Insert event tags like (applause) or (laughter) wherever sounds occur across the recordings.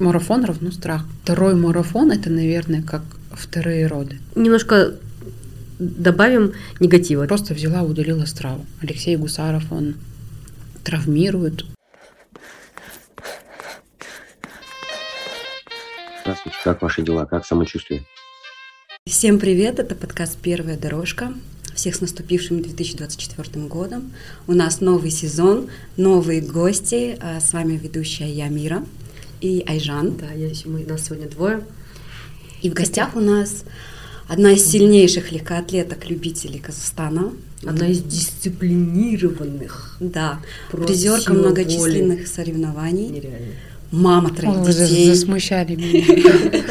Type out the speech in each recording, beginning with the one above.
Марафон равно страх. Второй марафон это, наверное, как вторые роды. Немножко добавим негатива. Просто взяла, удалила страву. Алексей Гусаров, он травмирует. Здравствуйте, как ваши дела, как самочувствие? Всем привет, это подкаст «Первая дорожка». Всех с наступившим 2024 годом. У нас новый сезон, новые гости. А С вами ведущая я, Мира и Айжан. Да, я, мы, нас сегодня двое. И в гостях у нас одна из сильнейших легкоатлеток-любителей Казахстана. Одна из дисциплинированных. Да, призерка многочисленных соревнований, Нереально. мама троих вы за- детей. засмущали меня.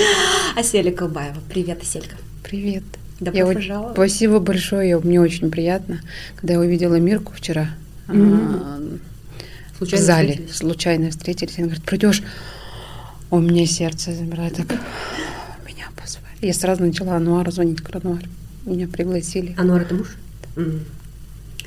(laughs) Аселя Колбаева. Привет, Аселька. Привет. Добро Я вот- пожаловать. Спасибо большое, мне очень приятно. Когда я увидела Мирку вчера а, в зале, встретились? случайно встретились, она говорит, придешь, у меня сердце замирает, так меня позвали. Я сразу начала Ануару звонить к Ануару. Меня пригласили. Ануар, это муж?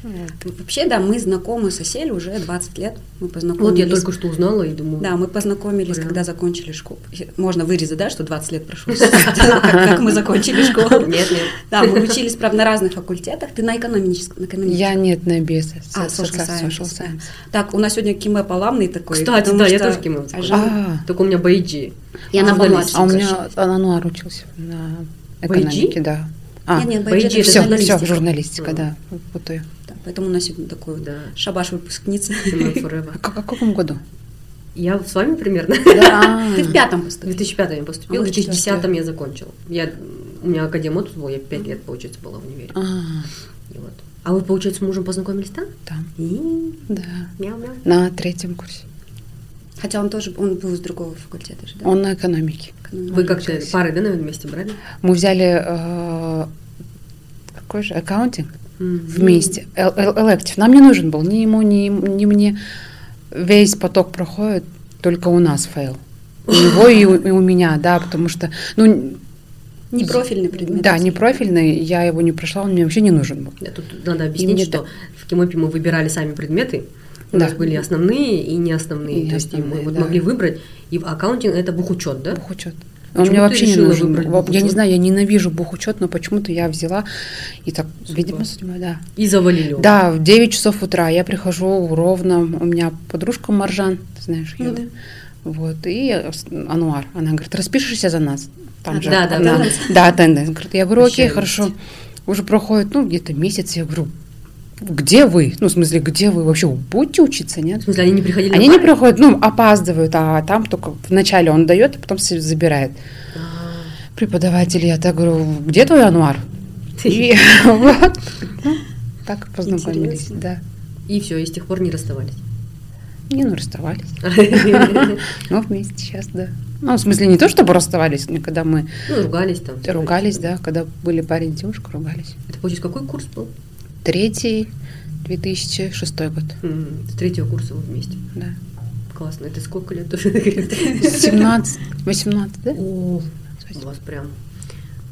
Вот. Вообще, да, мы знакомы с Асель уже 20 лет. Мы Вот познакомились. я только что узнала и думаю... Да, мы познакомились, Прям. когда закончили школу. Можно вырезать, да, что 20 лет прошло, (laughs) как мы закончили школу. Нет, нет. Да, мы учились, правда, на разных факультетах. Ты на экономическом. на. Я нет на без. А, social. Так, у нас сегодня Киме Паламный такой. Кстати, да, я тоже Киме вот А, Только у меня бейджи. И она Журналист. помладше. а у меня. Ануар учился на Байджи? экономике, да. А, Нет, нет, Байджи Байджи все, журналистика. все, журналистика, да. Вот и. Да, Поэтому у нас сегодня такой Да. шабаш Forever. А как- в каком году? Я с вами примерно. Да. (laughs) Ты в пятом В поступил. 2005 я поступила, в в 2010 я закончила. Я, у меня академот был, я 5 лет, получается, была в универе. А, И вот. А вы, получается, с мужем познакомились там? там, да. мяу-мяу. На третьем курсе. Хотя он тоже, он был из другого факультета же, да? Он на экономике. Вы как-то пары, да, наверное, вместе брали? Мы взяли э, какой же accounting. Вместе. Эл- эл- Электив. Нам не нужен был ни ему, ни, ни мне. Весь поток проходит, только у нас fail. У (laughs) него и у, и у меня, да, потому что, ну, Не профильный предмет. да, не профильный, я его не прошла, он мне вообще не нужен был. Да, тут надо объяснить, что в Кимопе мы выбирали сами предметы. У Да. нас были основные и не основные. И То есть и мы вот да. могли выбрать. И в аккаунтинг это бухучет, да? Бухучет. Он Почему мне ты вообще не нужен. был. Я не бухучет? знаю, я ненавижу бухучет, но почему-то я взяла и так, Судьба. видимо, судьба, да. И завалили. его. Да, в 9 часов утра я прихожу ровно, у меня подружка Маржан, ты знаешь ее, да? Вот, и Ануар, она говорит, распишешься за нас. Там А, же да, да, она- да. да, attendance. Говорит, я говорю, окей, хорошо. Уже проходит, ну, где-то месяц, я говорю, где вы? Ну, в смысле, где вы вообще? Будете учиться, нет? В смысле, они не приходили Они не приходят, ну, опаздывают, а там только вначале он дает, а потом забирает. А, Преподаватель, я так говорю, где твой Ануар? И (laughs) вот, ну, так познакомились, да. И все, и с тех пор не расставались. Не, ну, расставались. (laughs) (laughs) Ну, вместе сейчас, да. Ну, в смысле, не то, чтобы расставались, но когда мы Ну, ругались там. ругались, да, когда были парень и девушка, ругались. Это, получается, какой курс был? Третий, 2006 год, С третьего курса вы вместе. да. Классно. Это сколько лет тоже? 17, 18, да? О, у вас прям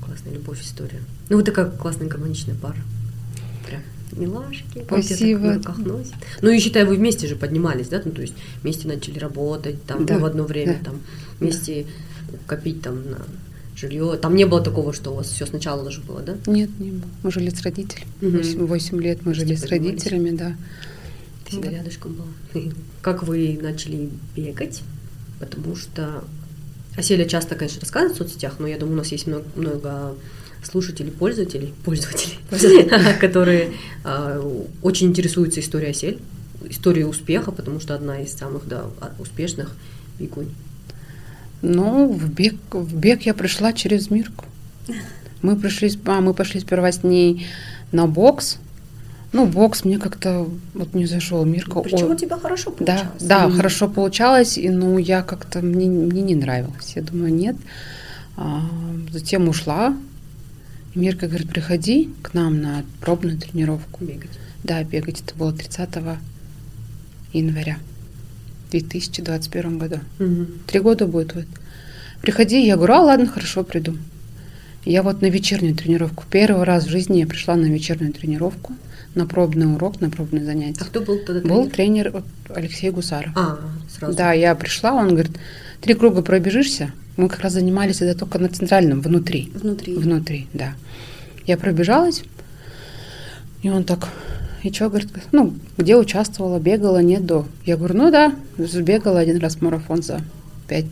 классная любовь история. Ну, вы такая классная гармоничная пара. Прям милашки. так Спасибо. руках носит. Ну, и считай, вы вместе же поднимались, да? Ну, то есть вместе начали работать, там, Да, ну, в одно время, да. там, вместе копить там на жилье. Там не было такого, что у вас все сначала уже было, да? Нет, не было. Мы жили с родителями. Мгм. 8, лет мы жили с родителями, да. Ты всегда рядышком была. Как вы начали бегать? Потому что Аселя часто, конечно, рассказывает в соцсетях, но я думаю, у нас есть много, много слушателей, пользователей, пользователей, (laughs) которые а, очень интересуются историей Осель, историей успеха, потому что одна из самых успешных бегунь. Ну, в бег, в бег я пришла через Мирку. Мы пришли, а, мы пошли сперва с ней на бокс. Ну, бокс мне как-то вот не зашел. Мирка. Причем у тебя хорошо да, получалось. да, Мгм. хорошо получалось, и ну я как-то мне, мне не нравилось. Я думаю, нет. А, затем ушла. Мирка говорит, приходи к нам на пробную тренировку. Бегать. Да, бегать это было 30 января 2021 году. Три года будет вот. Приходи, я говорю, а ладно, хорошо, приду. Я вот на вечернюю тренировку. Первый раз в жизни я пришла на вечернюю тренировку, на пробный урок, на пробное занятие. А кто был тогда Был тренер? тренер вот, Алексей Гусаров. А, сразу. Да, я пришла, он говорит, три круга пробежишься. Мы как раз занимались это только на центральном, внутри. Внутри. Внутри, да. Я пробежалась, и он так, и что, говорит, ну, где участвовала, бегала, нет, до. Я говорю, ну да, сбегала один раз марафон за 5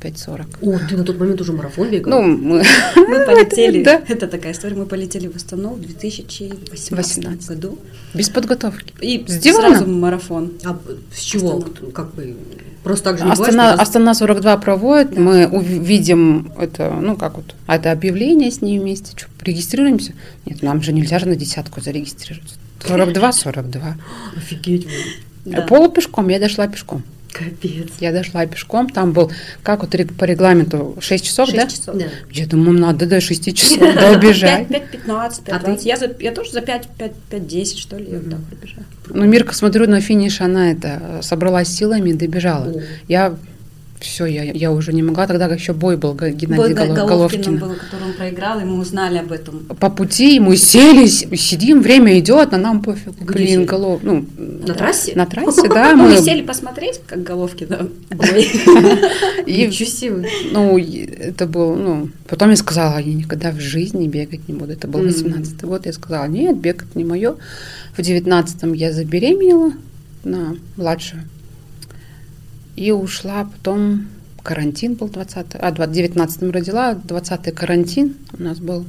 5.40. О, ты на тот момент уже марафон бегал? Ну, мы, (laughs) Мы (laughs) полетели, Да. это такая история, мы полетели в Астану в 2018 18. году. без подготовки. И С дивана? сразу марафон. А с чего? Астана. Как бы просто так же не бывает, Астана, раз- Астана 42 проводит, Да. мы увидим это, ну как вот, это объявление с ней вместе, что, регистрируемся? Нет, нам же нельзя же на десятку зарегистрироваться. 42, 42. Офигеть, вы. Да. Пол пешком, я дошла пешком. Капец. Я дошла пешком, там был, как вот по регламенту, 6 часов, Шесть да? часов. Да. Я думаю, надо до 6 (laughs) часов добежать. 5, 15, А 5, ты? Я, за, я тоже за 5, 5, 5 10, что ли, я вот так пробежала. Ну, Мирка, смотрю, на финиш она это собралась силами и добежала. Я все, я, я уже не могла, тогда еще бой был Бой Геннадий Га- Голов- Головкиным Головкин. был, который он проиграл, и мы узнали об этом. По пути мы сели, сидим, время идет, а нам пофиг. Где Блин, сели? голов, ну, На трассе? на трассе, да, (laughs) мы, сели посмотреть, как Головкина бой. (laughs) и, Ничего себе. ну, это был, ну, потом я сказала, я никогда в жизни бегать не буду, это был Мгм. 18 год, я сказала, нет, бегать не мое. В 19 я забеременела на младшую и ушла потом, карантин был 20 а, в 19 родила, 20 карантин у нас был.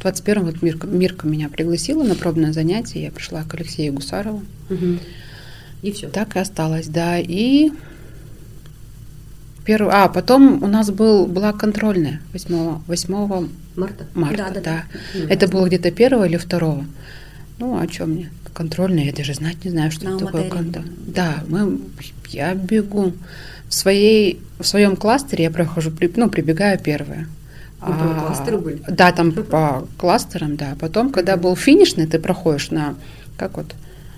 21 вот Мирка, Мирка меня пригласила на пробное занятие, я пришла к Алексею Гусарову. Мгм. И все. Так и осталось, да. И первый, а потом у нас был, была контрольная 8, 8 Марта. марта, Да, да, да, да. Это было где-то первого или второго. Ну, а что мне? Контрольная, я даже знать не знаю, что На это такое. Алматы-арене. кон- Да, мы, я бегу. В, своей, в своем кластере я прохожу, ну, прибегаю первая. Ну, там кластеры были? Да, там (laughs) по кластерам, да. Потом, когда был финишный, ты проходишь на, как вот,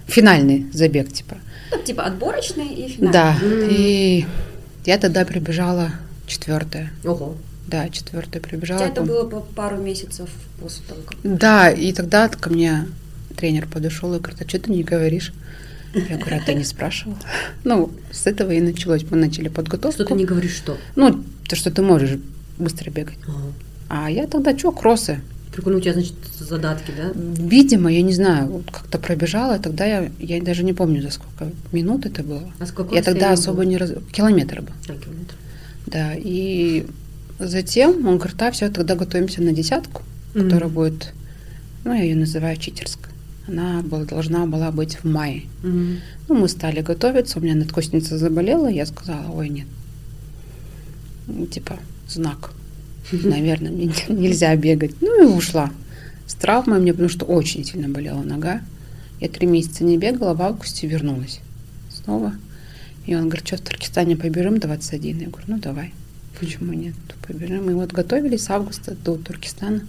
финальный забег, типа. Ну, типа отборочный и финальный. Да, М. и я тогда прибежала четвертая. Ого. Да, четвертая прибежала. Хотя это было по пару месяцев после того, как... Да, и тогда ко мне тренер подошел и говорит, а что ты не говоришь? Я говорю, а ты не спрашивал? Ну, с этого и началось. Мы начали подготовку. Что ты не говоришь, что? Ну, то, что ты можешь быстро бегать. Ага. А я тогда что, кроссы? Прикольно, у тебя, значит, задатки, да? Видимо, я не знаю, вот как-то пробежала, тогда я, я даже не помню, за сколько минут это было. А с какой я тогда особо было? не раз... Километр был. А, километр. Да, и затем он говорит, а все, тогда готовимся на десятку, которая Мгм. будет, ну, я ее называю читерской. Она была, должна была быть в мае. Мгм. Ну, мы стали готовиться, у меня надкосница заболела, я сказала, ой, нет. Ну, Типа, знак. (laughs) Наверное, мне не- нельзя бегать. Ну и ушла. С травмой мне, потому что очень сильно болела нога. Я три месяца не бегала, в августе вернулась снова. И он говорит, что в Туркестане побежим 21? Я говорю, ну давай. Почему нет? Побежим. И вот готовились с августа до Туркестана.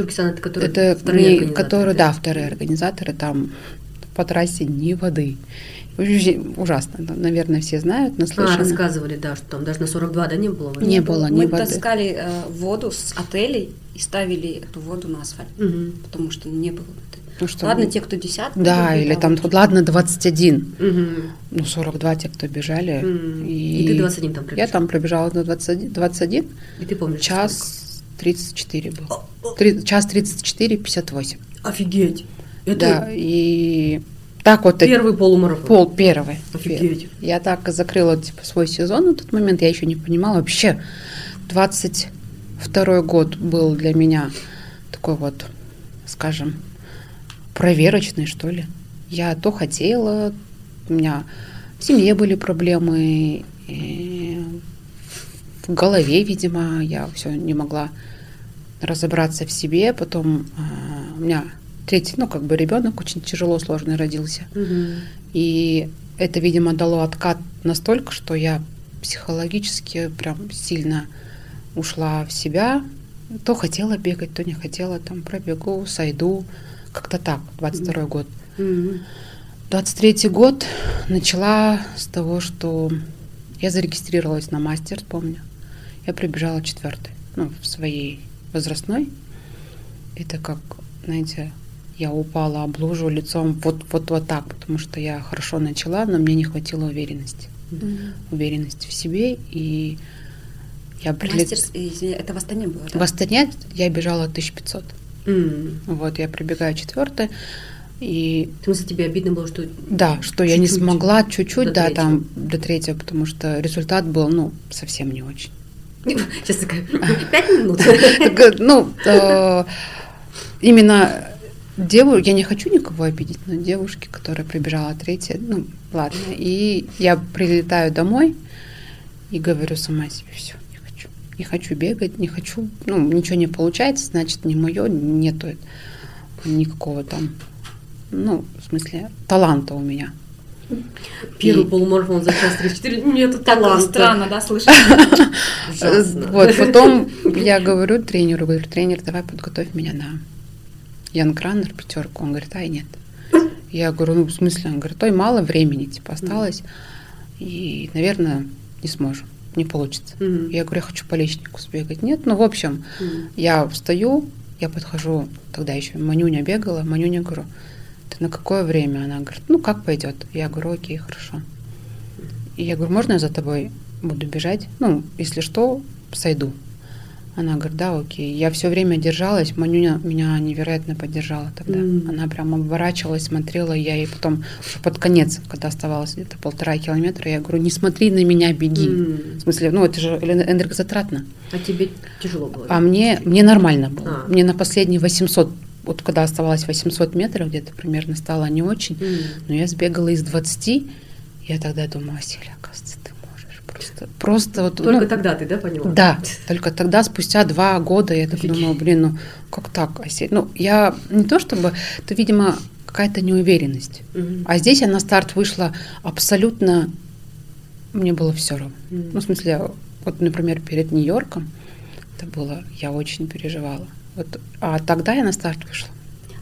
Туркестан это который Это вторые не- которые, да, вторые организаторы, там по трассе ни воды. Ужасно. Наверное, все знают, А, наслышаны. рассказывали, да, что там даже на 42, да, не было воды? Не было ни Мы воды. таскали э, воду с отелей и ставили эту воду на асфальт, Мгм. потому что не было воды. Ну, что, Ладно, те, кто десятку. Да, или а там, вот ладно, 21. Мгм. Ну, 42 те, кто бежали. М. И ты 21 там Я пробежала? там пробежала на 21, 21 И ты помнишь? час 34 был. сколько? О, о, Три- час 34, 58. Офигеть. Это Да, и так вот первый полумарафон. пол первый. Офигеть. Я так закрыла типа, свой сезон на тот момент, я еще не понимала. Вообще, 22 год был для меня такой вот, скажем, проверочный, что ли. Я то хотела, у меня в семье были проблемы, в голове, видимо, я все не могла разобраться в себе. Потом а, у меня третий, ну, как бы ребенок очень тяжело, сложный родился. Мгм. И это, видимо, дало откат настолько, что я психологически прям сильно ушла в себя. То хотела бегать, то не хотела, там пробегу, сойду. Как-то так, 22 год. Мгм. 23 год начала с того, что я зарегистрировалась на мастер, помню. Я прибежала четвертой, ну, в своей возрастной. Это как, знаете, я упала об лужу лицом вот, вот, вот так, потому что я хорошо начала, но мне не хватило уверенности. уверенности в себе. И я прилет... Мастер, извини, это в Астане было, да? В Астане я бежала 1500. М. Вот, я прибегаю четвертая. И В смысле, тебе обидно было, что... да, что я не Чуть-чуть. смогла чуть-чуть, До да, третьего. там до третьего, потому что результат был, ну, совсем не очень. (laughs) Сейчас такая, (laughs) пять минут. Ну, э, именно деву, я не хочу никого обидеть, но девушки, которая прибежала третья, ну, ладно. И я прилетаю домой и говорю сама себе, все, не хочу. Не хочу бегать, не хочу, ну, ничего не получается, значит, не мое, нету никакого там, ну, в смысле, таланта у меня. Первый полумарафон за час 34, нету Так таланта. странно, да, слышать? Вот, (laughs) потом я говорю тренеру, говорю, тренер, давай подготовь меня на Янг Раннер пятерку. Он говорит, ай, нет. Я говорю, ну, в смысле? Он говорит, ой, мало времени, типа, осталось. И, наверное, не сможем, не получится. Я говорю, я хочу по личнику сбегать. Нет, ну, в общем, я встаю, я подхожу, тогда еще Манюня бегала, Манюня говорю, ты на какое время? Она говорит, ну как пойдет? Я говорю, окей, хорошо. И я говорю, можно я за тобой буду бежать? Ну, если что, сойду. Она говорит, да, окей. Я все время держалась, Манюня меня невероятно поддержала тогда. М. Она прям оборачивалась, смотрела, я ей потом, под конец, когда оставалось где-то полтора километра, я говорю, не смотри на меня, беги. М. В смысле, ну это же энергозатратно. А тебе тяжело было? А мне, мне нормально было. А. Мне на последние 800, вот когда оставалось 800 метров где-то примерно, стало не очень. М. Но я сбегала из 20, я тогда думаю, Василий, оказывается, ты можешь. Просто, просто вот... Только ну, тогда ты, да, поняла? Да, только тогда, спустя два года, я так думала, блин, ну как так, Осе- Ну, я не то чтобы, это, видимо, какая-то неуверенность. Мгм. А здесь я на старт вышла абсолютно, мне было все равно. М. Ну, в смысле, вот, например, перед Нью-Йорком, это было, я очень переживала. Вот, а тогда я на старт вышла.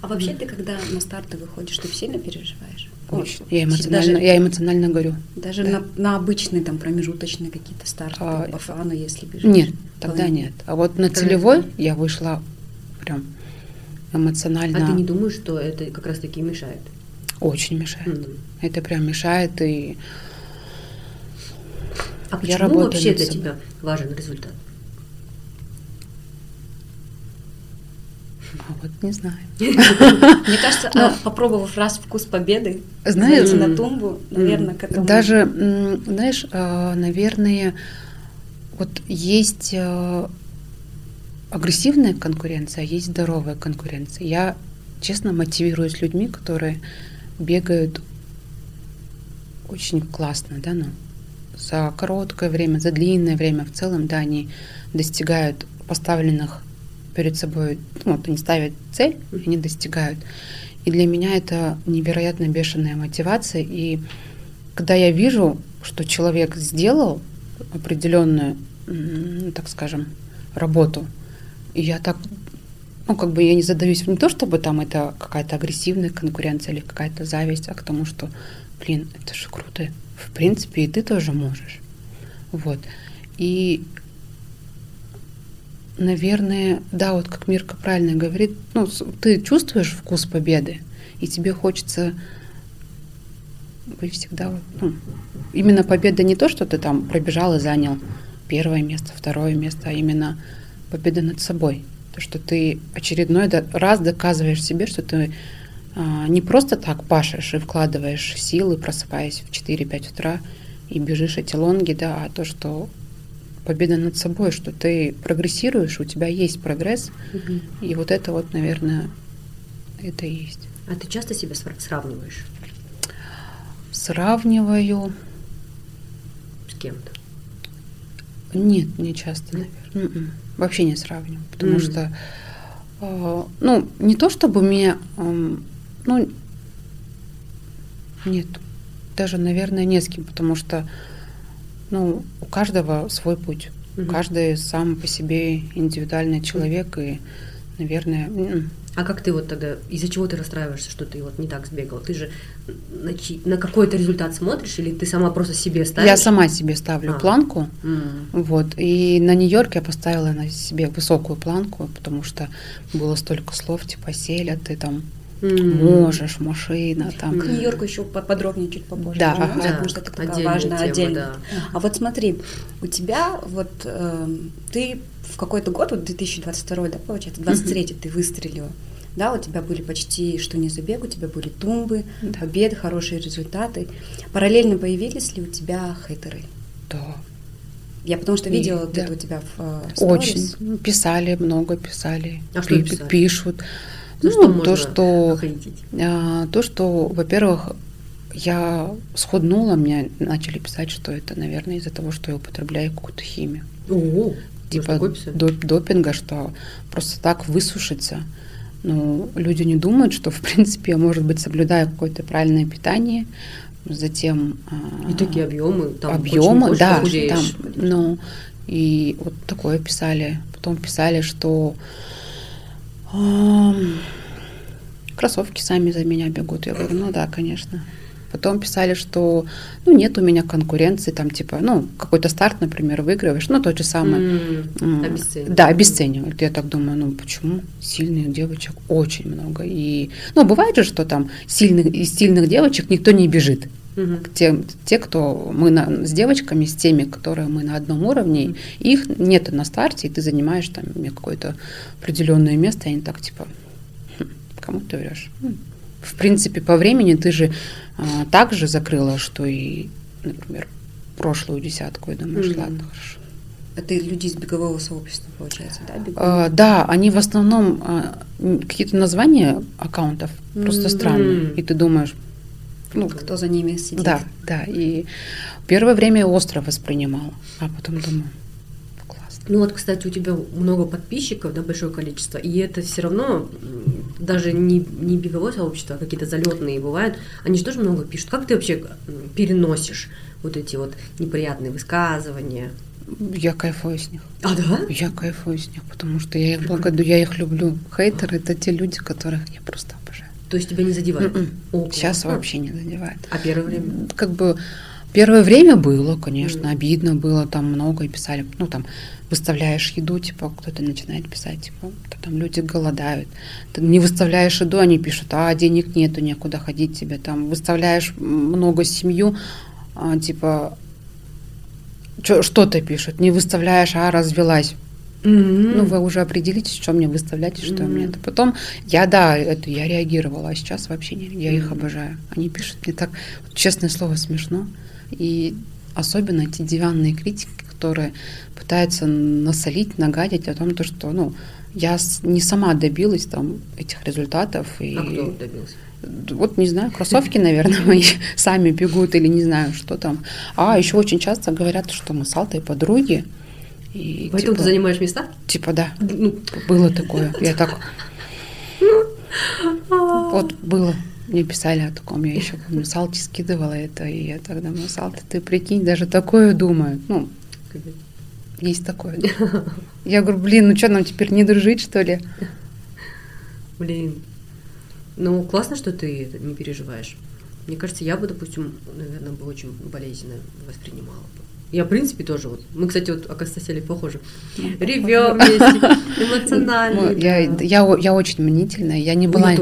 А вообще ты, когда на старты выходишь, ты сильно переживаешь? Очень. Вот, Я эмоционально, Даже, я эмоционально горю. даже да. на, на обычные там промежуточные какие-то старты, А, по фану, если бежишь. Нет, тогда Вполне. нет. А вот на целевой я вышла прям эмоционально. А ты не думаешь, что это как раз-таки мешает? Очень мешает. М. Это прям мешает и А Я почему работаю вообще для тебя важен результат? А вот не знаю. Мне кажется, Ну, а, попробовав раз вкус победы, Знаешь, на тумбу, наверное, к этому... Даже, знаешь, а, наверное, вот есть а, агрессивная конкуренция, а есть здоровая конкуренция. Я, честно, мотивируюсь людьми, которые бегают очень классно, да, ну, за короткое время, за длинное время в целом, да, они достигают поставленных перед собой, ну, вот они ставят цель, они достигают. И для меня это невероятно бешеная мотивация. И когда я вижу, что человек сделал определенную, так скажем, работу, я так, ну, как бы я не задаюсь не то, чтобы там это какая-то агрессивная конкуренция или какая-то зависть, а к тому, что, блин, это же круто. В принципе, и ты тоже можешь. Вот. И наверное, да, вот как Мирка правильно говорит, ну, ты чувствуешь вкус победы, и тебе хочется вы всегда, ну, именно победа не то, что ты там пробежал и занял первое место, второе место, а именно победа над собой. То, что ты очередной раз доказываешь себе, что ты а, не просто так пашешь и вкладываешь силы, просыпаясь в 4-5 утра и бежишь эти лонги, да, а то, что победа над собой, что ты прогрессируешь, у тебя есть прогресс, Мгм. и вот это вот, наверное, это и есть. А ты часто себя сра- сравниваешь Сравниваю. с кем-то? Нет, не часто, наверное. М-м. Вообще не сравниваю, потому М. что, э, ну, не то чтобы меня, эм, ну, нет, даже, наверное, не с кем, потому что, ну, у каждого свой путь. Мгм. Каждый сам по себе индивидуальный человек, и, наверное. А как ты вот тогда, из-за чего ты расстраиваешься, что ты вот не так сбегал? Ты же на, чьи- на какой-то результат смотришь, или ты сама просто себе ставишь? я сама себе ставлю А. планку, М. Вот. И на Нью-Йорк я поставила на себе высокую планку, потому что было столько слов, типа, Селя, ты там М. Можешь, машина, там. К Нью-Йорку еще подробнее чуть попозже. Да, ага. потому что это такая Отдельная важная тема, отдельно. да. А вот смотри, у тебя вот эм, ты в какой-то год, вот 2022, да, получается, 23 ты выстрелила. Да, у тебя были почти что не забег, у тебя были тумбы, Да. победы, хорошие результаты. Параллельно появились ли у тебя хейтеры? Да. Я потому что И- видела вот да. это у тебя в э, Очень. сторис. Ну, Писали, много писали. А что Пи- писали? Пишут. Ну, что можно то, что, хейтить? а, то, что, во-первых, я схуднула, мне начали писать, что это, наверное, из-за того, что я употребляю какую-то химию. Ого, Типа доп- допинга, что просто так высушиться. Ну, люди не думают, что, в принципе, может быть, соблюдаю какое-то правильное питание, затем... а, И такие объемы, там объемы, очень да, худеешь, там, ну, и вот такое писали. Потом писали, что кроссовки сами за меня бегут. Я говорю, ну да, конечно. Потом писали, что ну, нет у меня конкуренции, там типа, ну, какой-то старт, например, выигрываешь, ну, тот же самый. М, М, обесценивают. Да, обесценивают. Я так думаю, ну почему? Сильных девочек очень много. И, ну, бывает же, что там сильных, из сильных девочек никто не бежит Мгм. те, те, кто мы на- с девочками, с теми, которые мы на одном уровне, их нет на старте, и ты занимаешь там какое-то определенное место, и они так типа, «Хм, кому ты врешь? Ну, В принципе, по времени ты же а, так же закрыла, что и, например, прошлую десятку, и думаешь, Мгм. ладно, хорошо. Это люди из бегового сообщества, получается, да? беговые? А, да, они в основном а, какие-то названия аккаунтов просто М. странные, и ты думаешь, ну, Кто за ними сидит? Да, да. И первое время я остро воспринимала, а потом думаю, классно. Ну вот, кстати, у тебя много подписчиков, да, большое количество, и это все равно даже не, не беговое сообщество, а какие-то залетные бывают, они же тоже много пишут. Как ты вообще м, переносишь вот эти вот неприятные высказывания? Я кайфую с них. А, да? Я кайфую с них, потому что я их благодарю, я их люблю. Хейтеры это те люди, которых я просто. То есть тебя не задевает? О, Сейчас вообще не задевает. А первое время? Как бы первое время было, конечно, Мгм. обидно было, там много и писали, ну там выставляешь еду, типа кто-то начинает писать, типа «Да там люди голодают. Ты не выставляешь еду, они пишут, а денег нету, некуда ходить тебе. Там выставляешь много семью, а, типа что-то пишут, не выставляешь, а развелась. Ну, вы уже определитесь, что мне выставлять и что Мгм. мне это. Потом я, да, это я реагировала, а сейчас вообще не. Я их Мгм. обожаю. Они пишут мне так, вот, честное слово, смешно. И особенно эти диванные критики, которые пытаются насолить, нагадить о том, то, что, ну, я не сама добилась там этих результатов. И А кто добился? вот не знаю, кроссовки, наверное, (laughs) мои сами бегут или не знаю, что там. А еще очень часто говорят, что мы с Алтой подруги. И, Поэтому типа, ты занимаешь места? Типа, да, Ну, было такое. Я так... Вот было. Мне писали о таком. Я еще помню, Салте скидывала это. И я так думаю, Салта, ты прикинь, даже такое думаю. Ну, есть такое. Я говорю, блин, ну что, нам теперь не дружить, что ли? Блин. Ну, классно, что ты это не переживаешь. Мне кажется, я бы, допустим, наверное, бы очень болезненно воспринимала бы. Я, в принципе, тоже вот. Мы, кстати, вот, оказывается, сели похожи. Ревем вместе, (laughs) эмоциональные. Ну, я, я, очень мнительная. Я не была,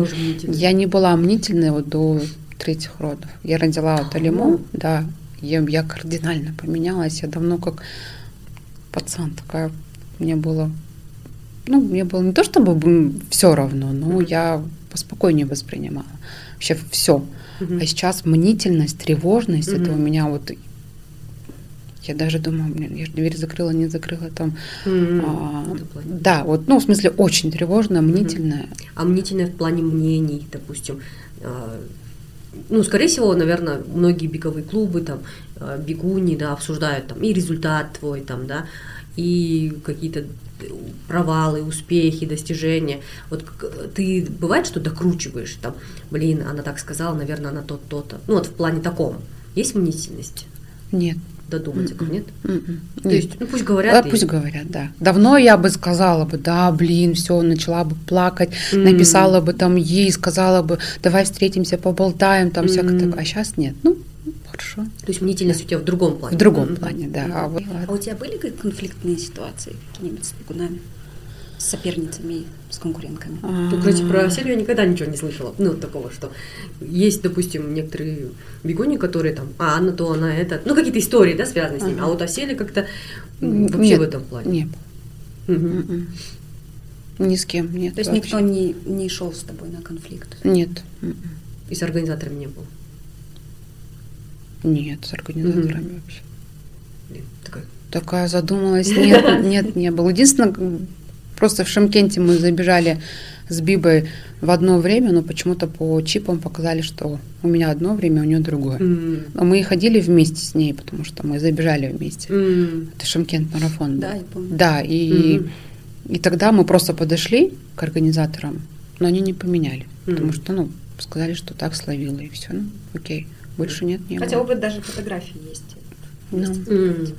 я не была мнительной вот до третьих родов. Я родила вот Алиму, да. Я, я кардинально поменялась. Я давно как пацан такая. Мне было, ну, мне было не то чтобы все равно, но я поспокойнее воспринимала. Вообще все. А сейчас мнительность, тревожность, это у меня вот... Я даже думаю, блин, я же дверь закрыла, не закрыла там. М, А, плане. да, вот, ну, в смысле, очень тревожная, мнительная. А мнительное в плане мнений, допустим. а, Ну, скорее всего, наверное, многие беговые клубы, там, а, бегуни, да, обсуждают там и результат твой, там, да, и какие-то провалы, успехи, достижения. Вот ты бывает, что докручиваешь, там, блин, она так сказала, наверное, она то то-то. Ну, вот в плане таком. Есть мнительность? Нет. Додуматься, Мгм. нет? То есть, ну, пусть говорят. А, и- пусть говорят, да. Давно я бы сказала бы, да, блин, все, начала бы плакать, написала бы там ей, сказала бы, давай встретимся, поболтаем, там всякое такое. А сейчас нет. Ну, хорошо. То есть мнительность у тебя в другом плане. В другом плане, да. А вот, А у тебя были как конфликтные ситуации какие-нибудь с бегунами? С соперницами, с конкурентками. Ну, короче, про Селю я никогда ничего не слышала. Ну, такого, что есть, допустим, некоторые бегуни, которые там, а Анна то, она это, ну, какие-то истории, да, связанные с ними. А вот о Селе как-то вообще Нет, в этом плане. Не было. Мгм. М-м. Ни с кем нет. То есть никто не, не шел с тобой на конфликт. Нет. И с организаторами не было. Нет, с организаторами вообще. Такая задумалась. Нет, нет, не было. Единственное, просто в Шимкенте мы забежали с Бибой в одно время, но почему-то по чипам показали, что у меня одно время, у нее другое. М. Но мы и ходили вместе с ней, потому что мы забежали вместе. М. Это Шимкент марафон. Да, я помню. Да, и, Мгм. и тогда мы просто подошли к организаторам, но они не поменяли, потому Мгм. что, ну, сказали, что так словила, и все. Ну, окей, больше нет, не Хотя было. бы даже фотографии есть. Ну,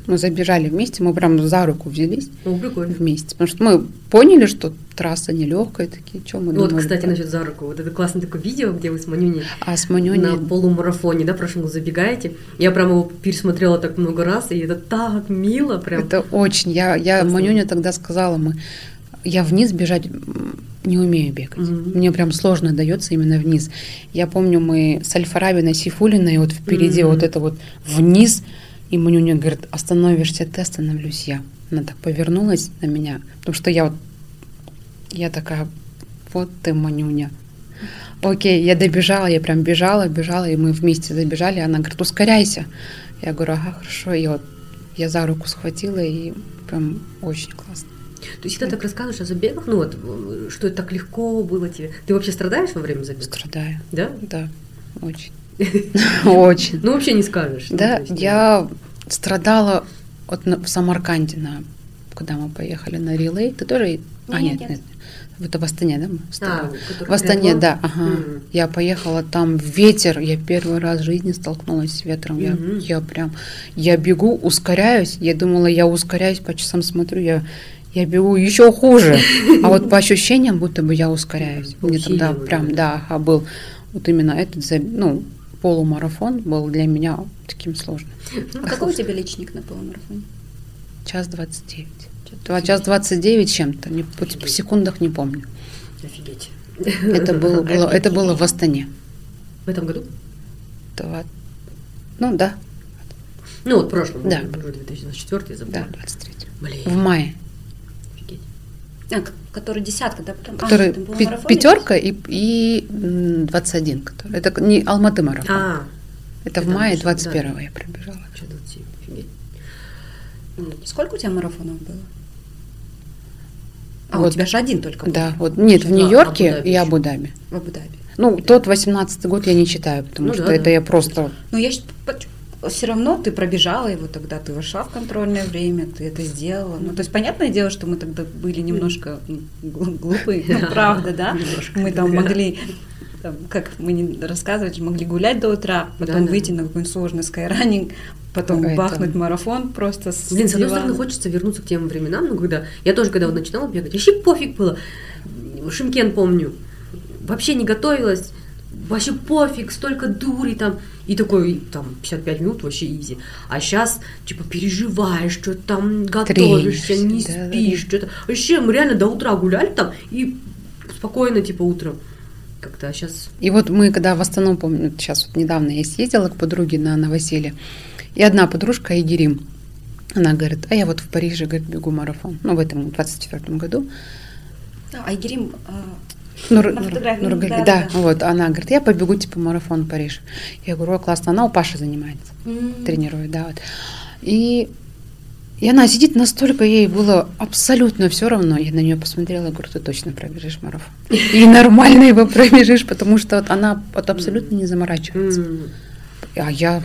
мы забежали вместе, мы прям за руку взялись О, прикольно. вместе, потому что мы поняли, что трасса нелегкая, такие, что мы Ну, Вот, думали кстати, про- насчет за руку. Вот это классное такое видео, где вы с Манюней А с Манюней... на полумарафоне, да, прошлом году забегаете. Я прям его пересмотрела так много раз, и это так мило прям. Это очень. Я, я Классно. Манюне тогда сказала, мы, я вниз бежать не умею бегать. Мгм. Мне прям сложно дается именно вниз. Я помню, мы с Альфарабиной Сейфулиной вот впереди Мгм. вот это вот вниз, и Манюня говорит, остановишься ты, остановлюсь я. Она так повернулась на меня, потому что я вот, я такая, вот ты, Манюня. Окей, я добежала, я прям бежала, бежала, и мы вместе забежали. Она говорит, ускоряйся. Я говорю, ага, хорошо. И вот я за руку схватила, и прям очень классно. Ты всегда так рассказываешь о забегах, ну вот, что это так легко было тебе. Ты вообще страдаешь во время забега? Страдаю. Да? Да, очень. Очень. Ну, вообще не скажешь. ну, Да, я страдала вот на- в Самарканде, на, когда мы поехали на релей. Ты тоже? А, Нет, нет. Это в Астане, да? А, В Астане, да, ага. Я поехала там ветер, я первый раз в жизни столкнулась с ветром. Я, я прям, я бегу, ускоряюсь. Я думала, я ускоряюсь, по часам смотрю, я, я бегу еще хуже. (laughs) А вот по ощущениям, будто бы я ускоряюсь. Мне тогда прям, да. был вот именно этот, ну, полумарафон был для меня таким сложным. А какой у тебя личник на полумарафоне? Час двадцать девять. Два- Час двадцать девять чем-то, не, по, по секундах не помню. Офигеть. Это (laughs) было, было, это было в Астане. В этом году? Два- Ну да, Ну, вот в прошлом Да. году, уже 2024, я забыла. да, 23 В Блин, мае. А, который десятка, да? Потом, Который а, там пи- полумарафон пятерка и, и м, 21. Который. Это не Алматы марафон. А, это в мае уже, да. 21 я пробежала. что 27, офигеть. есть. Сколько у тебя марафонов было? А Вот. у тебя же один только был Да, вот нет, в А, Нью-Йорке Абу-Даби и еще. Абу-Даби. в Абу-Даби. Ну, тот 18 год я не читаю, потому Ну что да, это да. я просто... Ну, я все равно ты пробежала его тогда, ты вошла в контрольное время, ты это сделала. Ну, то есть, понятное дело, что мы тогда были немножко гл- глупые, ну, (laughs) правда, да? Мы там могли, там, как мы не рассказывали, могли гулять до утра, потом Да-да. выйти на какой-нибудь сложный скайранинг, потом Это- бахнуть марафон просто с Блин, с одной стороны, хочется вернуться к тем временам, ну, когда... Я тоже, когда вот начинала бегать, вообще пофиг было. Шимкен помню. Вообще не готовилась. Вообще пофиг, столько дури там. И такой, там, 55 минут вообще изи. А сейчас, типа, переживаешь, что там готовишься, Тренишься, не да, да, спишь, что-то. Вообще, мы реально до утра гуляли там и спокойно, типа, утром. Как-то, а сейчас... И вот мы, когда в Астану, помню, сейчас вот недавно я съездила к подруге на новоселье, и одна подружка, Айгерим, она говорит, а я вот в Париже, говорит, бегу марафон. Ну, в этом 24 году. Да, Айгерим, а, Нур- На Нур- фотографии, Нургали- да, да, да, да. вот, она говорит, я побегу, типа, марафон Париж. Я говорю, о, классно, она у Паши занимается, м, тренирует, да, вот. И, и она сидит, настолько ей было абсолютно все равно. Я на нее посмотрела, говорю, ты точно пробежишь марафон. И нормально его пробежишь, потому что вот она вот абсолютно не заморачивается. А я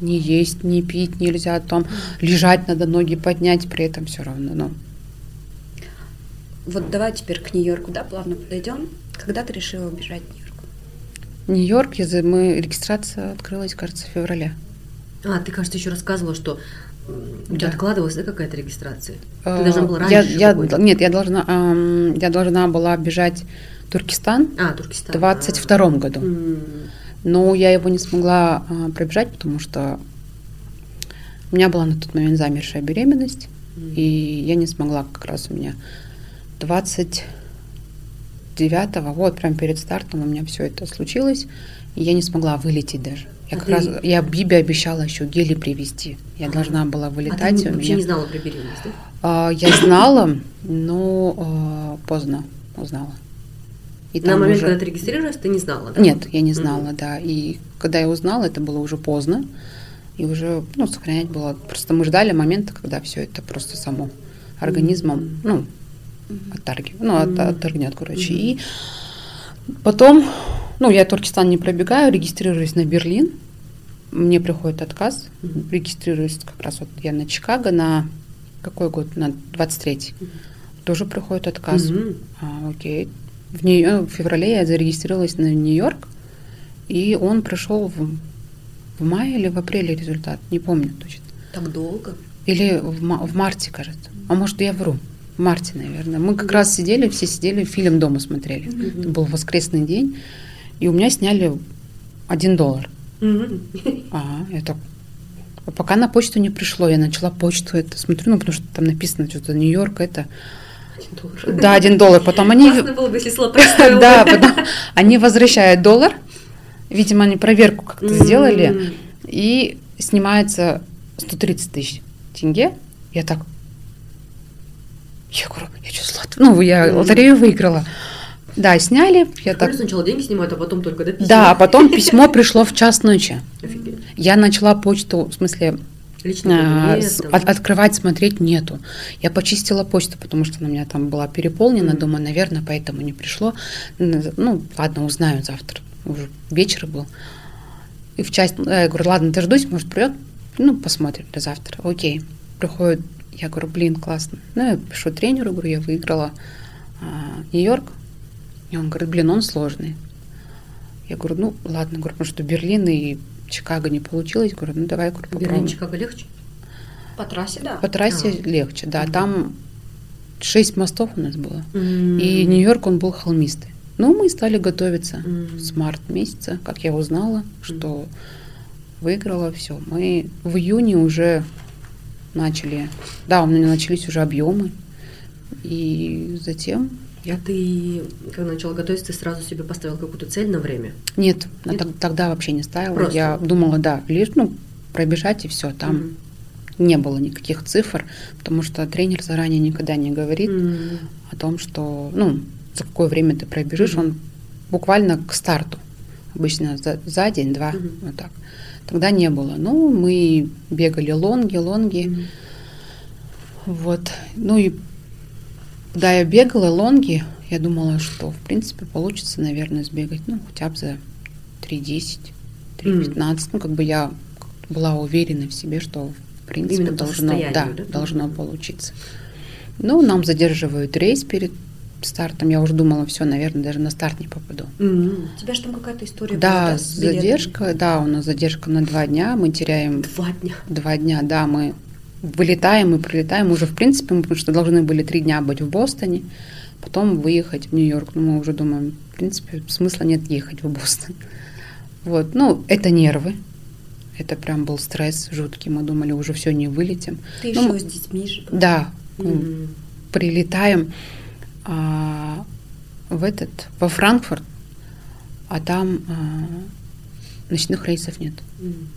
не есть, не пить нельзя, там лежать надо, ноги поднять, при этом все равно. Ну, Вот давай теперь к Нью-Йорку, да, плавно подойдем. Когда ты решила убежать в Нью-Йорк? Нью-Йорк, я мы, регистрация открылась, кажется, в феврале. А, ты, кажется, еще рассказывала, что у тебя Да. откладывалась, да, какая-то регистрация? Ты Э, должна была раньше я, я-? Нет, я должна, ам, я должна была бежать Туркестан А, в Туркестан. 22 году. М, Но я его не смогла а, пробежать, потому что у меня была на тот момент замершая беременность, м. и я не смогла, как раз у меня 29-го, вот прям перед стартом у меня все это случилось, и я не смогла вылететь даже. Я А как ты- раз, я Бибе обещала еще гели привезти. Я Ага. должна была А вылетать. ты у вообще меня- не знала про беременность, да? А, я знала, но а, поздно узнала. И На момент, уже- когда ты регистрировалась, ты не знала, да? Нет, я не знала, да. И когда я узнала, это было уже поздно. И уже, ну, сохранять было... Просто мы ждали момента, когда все это просто само организмом, ну, отторги, ну, от- Мгм. отторгнет, короче. И потом, ну, я Туркестан не пробегаю, регистрируюсь на Берлин. Мне приходит отказ. Регистрируюсь как раз вот я на Чикаго на какой год? На 23-й. Мгм. Тоже приходит отказ. А, окей. В, Нью- в феврале я зарегистрировалась на Нью-Йорк, и он пришел в, в мае или в апреле результат, не помню точно. Так долго? Или в, в марте, кажется. А может, я вру. В марте, наверное. Мы как раз сидели, все сидели, фильм дома смотрели. Мгм. Это был воскресный день, и у меня сняли один доллар. Мгм. А, я так... А пока на почту не пришло, я начала почту это смотрю, ну, потому что там написано что-то Нью-Йорк, это... Один. Да, один доллар. Потом они... Классно было бы, если. (laughs) Да, потом они возвращают доллар. Видимо, они проверку как-то М. сделали. И снимается 130 тысяч тенге. Я так... Я говорю, я что, сладко? Ну, я лотерею выиграла. Да, сняли. Я так... сначала деньги снимают, а потом только, да, письма? Да, а потом (laughs) письмо пришло в час ночи. Офигеть. Я начала почту, в смысле, Личный а, с- от- открывать, смотреть нету. Я почистила почту, потому что она у меня там была переполнена. Мгм. Думаю, наверное, поэтому не пришло. Ну, ладно, узнаю завтра. Уже вечер был. И в часть, э, я говорю, ладно, дождусь, может, придет. Ну, посмотрим до завтра. Окей. Приходит, я говорю, блин, классно. Ну, я пишу тренеру, говорю, я выиграла а, Нью-Йорк. И он говорит, блин, он сложный. Я говорю, ну, ладно, говорю, потому что Берлин и Чикаго не получилось. Говорю, ну, давай, говорю, Берлин, попробуем. Чикаго легче? По трассе, да. По трассе А. легче, да. Мгм. Там шесть мостов у нас было. И И Нью-Йорк, он был холмистый. Ну, мы стали готовиться Мгм. с март месяца, как я узнала, что выиграла все. Мы в июне уже начали, да, у меня начались уже объемы. И затем А ты, когда начала готовиться, ты сразу себе поставил какую-то цель на время? нет, на Нет? тог- тогда вообще не ставила. Просто? Я думала, да, лишь ну, пробежать и все. Там Мгм. не было никаких цифр, потому что тренер заранее никогда не говорит. М. о том, что, ну, за какое время ты пробежишь, Мгм. он буквально к старту, обычно за, за день-два, Мгм. вот так. Тогда не было. Ну, мы бегали лонги, лонги, Мгм. вот. Ну и когда я бегала лонги, я думала, что, в принципе, получится, наверное, сбегать, ну, хотя бы за 3.10, 3.15, ну, как бы я была уверена в себе, что, в принципе, Именно должно, да, да? должно получиться. Ну, нам задерживают рейс перед стартом. Я уже думала, все, наверное, даже на старт не попаду. М. У тебя же там какая-то история Да, была, с билетами. задержка, да, у нас задержка на два дня, мы теряем Два дня. два дня, да, мы вылетаем и прилетаем уже, в принципе, мы, потому что должны были три дня быть в Бостоне, потом выехать в Нью-Йорк. Ну, мы уже думаем, в принципе, смысла нет ехать в Бостон. Вот, ну, это нервы. Это прям был стресс жуткий. Мы думали, уже все, не вылетим. Ты Ну, еще с детьми же. была. Да, М. прилетаем а, в этот, во Франкфурт, а там а, ночных рейсов нет. М.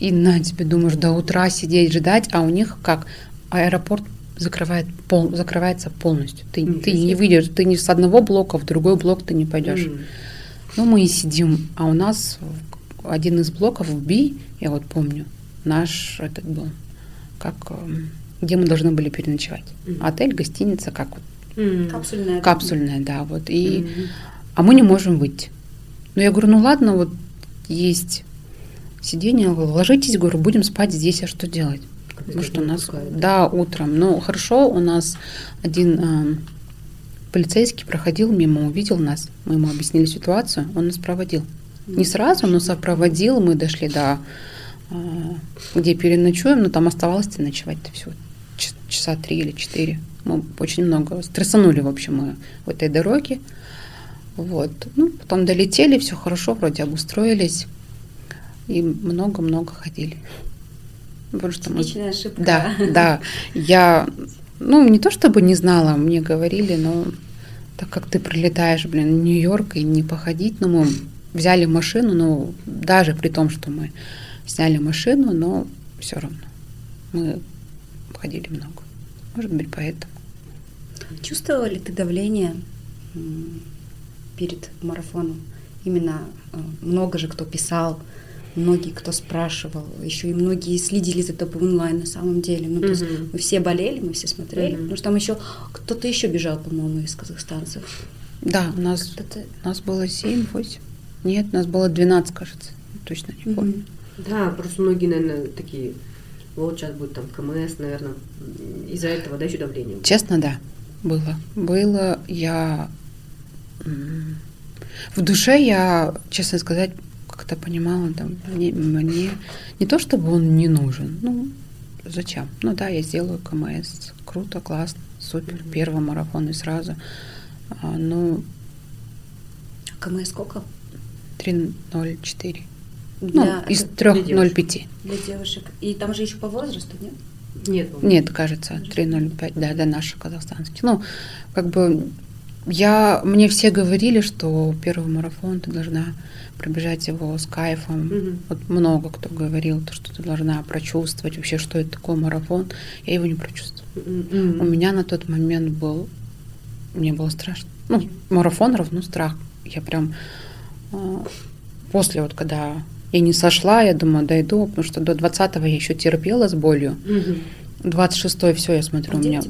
И на тебе думаешь до утра сидеть, ждать, а у них как аэропорт закрывает пол, закрывается полностью. Ты, Ничего ты не выйдешь, ты не с одного блока в другой блок ты не пойдешь. М. Ну, мы и сидим, а у нас один из блоков в Би, я вот помню, наш этот был, как, эм, где мы должны были переночевать. Мгм. Отель, гостиница, как вот, Капсульная. капсульная, да, вот. И, М. а мы не можем выйти. Ну, я говорю, ну ладно, вот есть сиденье, ложитесь, говорю, будем спать здесь, а что делать? Потому что у нас, Пускают, да, утром. Ну, хорошо, у нас один эм, полицейский проходил мимо, увидел нас, мы ему объяснили ситуацию, он нас проводил. Не сразу, но сопроводил, мы дошли до, э, где переночуем, но там оставалось ночевать всего ч- часа три или четыре. Мы очень много стрессанули, в общем, мы в этой дороге. Вот. Ну, потом долетели, все хорошо, вроде обустроились. И много-много ходили. Потому что мы ошибка. да, да. Я ну, не то чтобы не знала, мне говорили, но так как ты прилетаешь, блин, в Нью-Йорк и не походить, но мы взяли машину, ну, даже при том, что мы сняли машину, но все равно мы ходили много. Может быть, поэтому. Чувствовала ли ты давление перед марафоном? Именно э, много же кто писал, многие кто спрашивал, еще и многие следили за тобой онлайн на самом деле. Ну, то есть мы все болели, мы все смотрели, потому что там еще кто-то еще бежал, по-моему, из казахстанцев. Да, у нас, нас было 7-8. Нет, у нас было 12, кажется. Точно не помню. Да, просто многие, наверное, такие, вот сейчас будет там КМС, наверное, из-за этого, да, еще давление. Честно, да, было. Было, я... В душе я, честно сказать, как-то понимала, там, мне, мне не то, чтобы он не нужен, ну, зачем? Ну да, я сделаю КМС, круто, классно, супер, mm-hmm. первый марафон и сразу. А, ну... КМС сколько? 3.04. Ну, из 3.05. Для девушек. И там же еще по возрасту, нет? Нет. Нет, кажется, 3.05, да, да, наши казахстанские. Ну, как бы я, мне все говорили, что первый марафон ты должна пробежать его с кайфом. Угу. Вот много кто говорил, то, что ты должна прочувствовать вообще, что это такое марафон. Я его не прочувствовала. Угу. У меня на тот момент был, мне было страшно. Ну, марафон равно страх. Я прям а, после вот, когда я не сошла, я думаю, дойду, потому что до 20-го я еще терпела с болью. Угу. 26 все, я смотрю, а у меня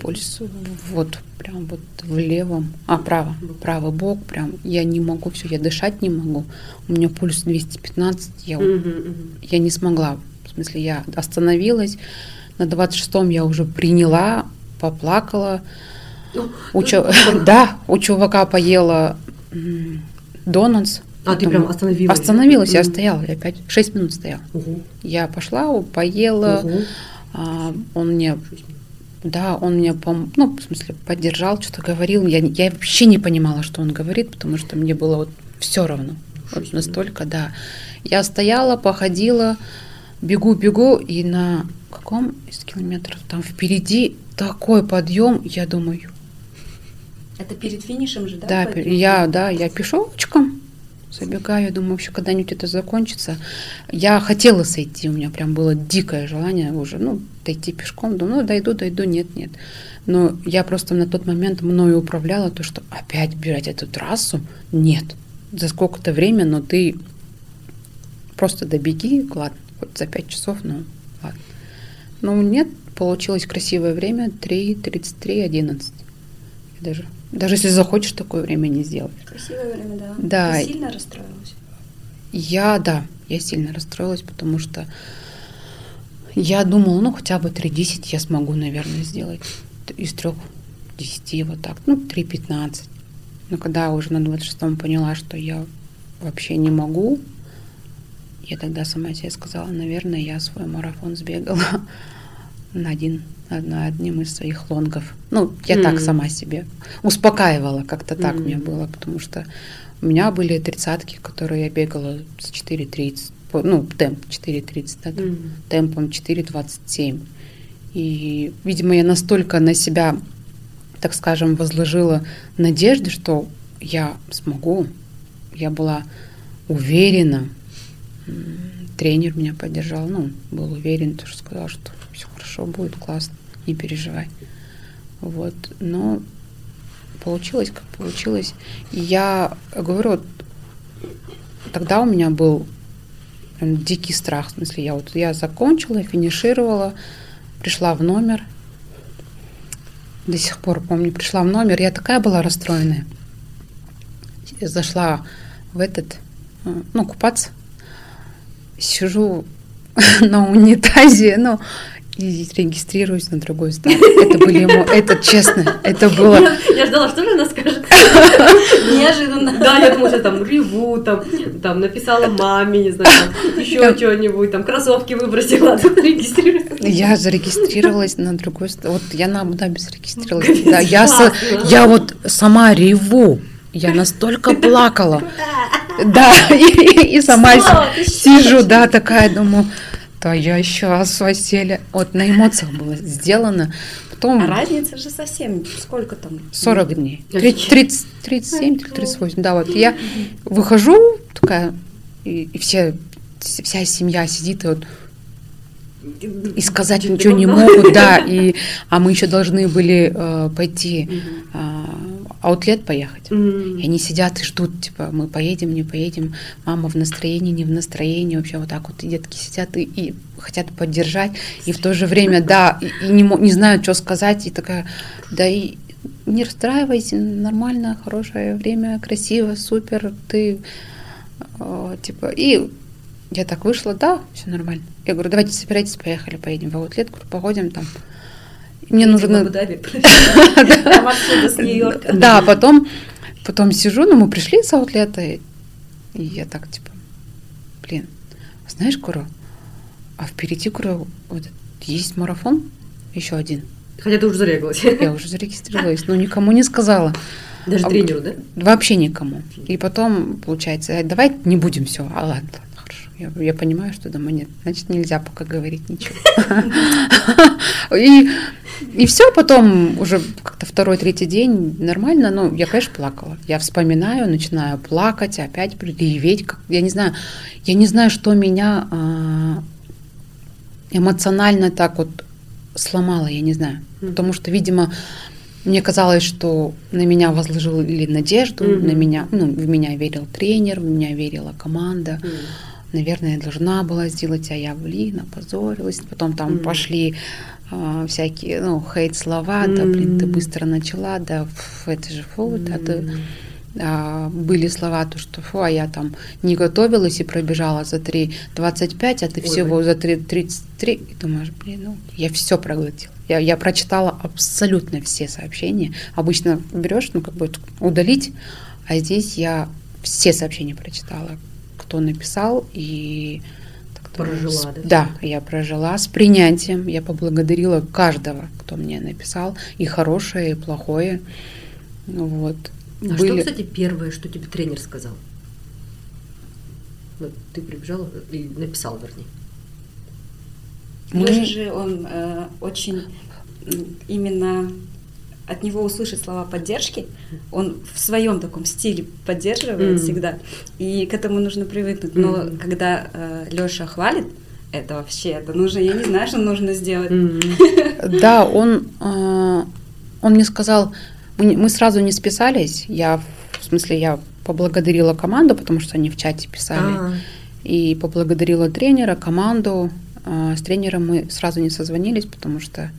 пульс вот прям вот в левом, а право, правый бок, прям я не могу все, я дышать не могу. У меня пульс 215, я, угу, угу. я не смогла, в смысле я остановилась, на 26-м я уже приняла, поплакала, у чу... (laughs) да, у чувака поела донатс, а, ты прям остановилась? Остановилась, я стояла, я опять 6 минут стояла. Угу. Я пошла, поела, угу. а, он мне, да, он мне, пом... ну, в смысле, поддержал, что-то говорил. Я, я вообще не понимала, что он говорит, потому что мне было вот все равно. Вот настолько, да. Я стояла, походила, бегу, бегу, и на каком из километров там впереди такой подъем, я думаю. Это перед финишем же, да? Да, я, да, я пешочком забегаю, думаю, вообще когда-нибудь это закончится. Я хотела сойти, у меня прям было дикое желание уже, ну, дойти пешком, думаю, ну, дойду, дойду, нет, нет. Но я просто на тот момент мною управляла то, что опять бежать эту трассу, нет. За сколько-то время, но ты просто добеги, ладно, хоть за пять часов, ну, ладно. Ну, нет, получилось красивое время, 3.33.11. Я даже даже если захочешь, такое время не сделать. Красивое время, да. Да. Ты сильно расстроилась? Я, да, я сильно расстроилась, потому что я думала, ну, хотя бы 3.10 я смогу, наверное, сделать. Из трех 10 вот так, ну, 3.15. Но когда уже на 26-м поняла, что я вообще не могу, я тогда сама себе сказала, наверное, я свой марафон сбегала (laughs) на один на одним из своих лонгов. Ну, я mm-hmm. так сама себе успокаивала, как-то так mm-hmm. мне было, потому что у меня были тридцатки, которые я бегала с 4.30, ну, темп 4.30, да, mm-hmm. темпом 4.27. И, видимо, я настолько на себя, так скажем, возложила надежды, что я смогу. Я была уверена. Тренер меня поддержал, ну, был уверен, тоже сказал, что все хорошо будет, классно не переживай. Вот, но получилось, как получилось. Я говорю, тогда у меня был прям дикий страх. В смысле, я вот я закончила, финишировала, пришла в номер. До сих пор помню, пришла в номер, я такая была расстроенная. Я зашла в этот, э, ну, купаться. Сижу (laughs) на унитазе, ну, и регистрируюсь на другой старт. Это были ему, это честно, это было... Я, ждала, что же она скажет. Неожиданно. Да, я думала, что там реву, там, там написала маме, не знаю, еще что-нибудь, там кроссовки выбросила, а регистрируюсь. Я зарегистрировалась на другой старт. Вот я на Абу-Даби зарегистрировалась. Да, я, я вот сама реву. Я настолько плакала. (laughs) Да, и, и сама сижу, да, такая, думаю, Да, я еще Василия. Вот на эмоциях было сделано. Потом А разница же совсем, сколько там? 40 дней. 30, 30, 37 или 38. Да, вот я выхожу такая, и, и все, вся семья сидит, и вот и сказать ничего не могут, да, (laughs) и, а мы еще должны были э, пойти э, аутлет поехать. И они сидят и ждут, типа, мы поедем, не поедем, мама в настроении, не в настроении, вообще вот так вот, и детки сидят и, и хотят поддержать, и в то же время, да, и, и не, не знают, что сказать, и такая, да и не расстраивайся, нормально, хорошее время, красиво, супер, ты, э, типа, и я так вышла, да, все нормально. Я говорю, давайте собирайтесь, поехали, поедем в аутлет, говорю, походим там. Мне нужно... (laughs) Да, потом, потом сижу, ну мы пришли с аутлета, и я так типа, блин, а знаешь, Куро, а впереди, Куро, вот есть марафон, еще один. Хотя ты уже зарегалась. Я уже зарегистрировалась, но никому не сказала. Даже А тренеру, да? Вообще никому. И потом, получается, «Э, давай не будем все. А ладно, ладно, хорошо. Я, я понимаю, что дома нет. Значит, нельзя пока говорить ничего. (laughs) И, и все, потом уже как-то второй, третий день нормально. Ну, я, конечно, плакала. Я вспоминаю, начинаю плакать, опять реветь. Как, я не знаю, я не знаю, что меня а, эмоционально так вот сломало, я не знаю. Потому что, видимо, мне казалось, что на меня возложили надежду, Мгм. на меня, ну, в меня верил тренер, в меня верила команда. Наверное, я должна была сделать, а я, блин, опозорилась. Потом там Мгм. пошли а, всякие, ну, хейт-слова, да, блин, ты быстро начала, да, ф, это же фу, да, ты а, были слова, то, что фу, а я там не готовилась и пробежала за 3.25, а ты Ой, всего блин. за 3.33. И думаешь, блин, ну, я все проглотила. Я, я прочитала абсолютно все сообщения. Обычно берешь, ну, как бы удалить, а здесь я все сообщения прочитала, кто написал, и Прожила, с- да, Да, я прожила с принятием. Я поблагодарила каждого, кто мне написал, и хорошее, и плохое. Ну Вот. А что, кстати, первое, что тебе тренер сказал? Вот ты прибежала и написала, вернее. Мы- же он э, очень именно от него услышать слова поддержки, он в своем таком стиле поддерживает Мгм. всегда, и к этому нужно привыкнуть. Но Мгм. когда Леша хвалит, это вообще, это нужно, я не знаю, что нужно сделать. (laughs) Да, он, э, он мне сказал, мы, сразу не списались. Я, в смысле, я поблагодарила команду, потому что они в чате писали. А, И поблагодарила тренера, команду. А, С тренером мы сразу не созвонились, потому что,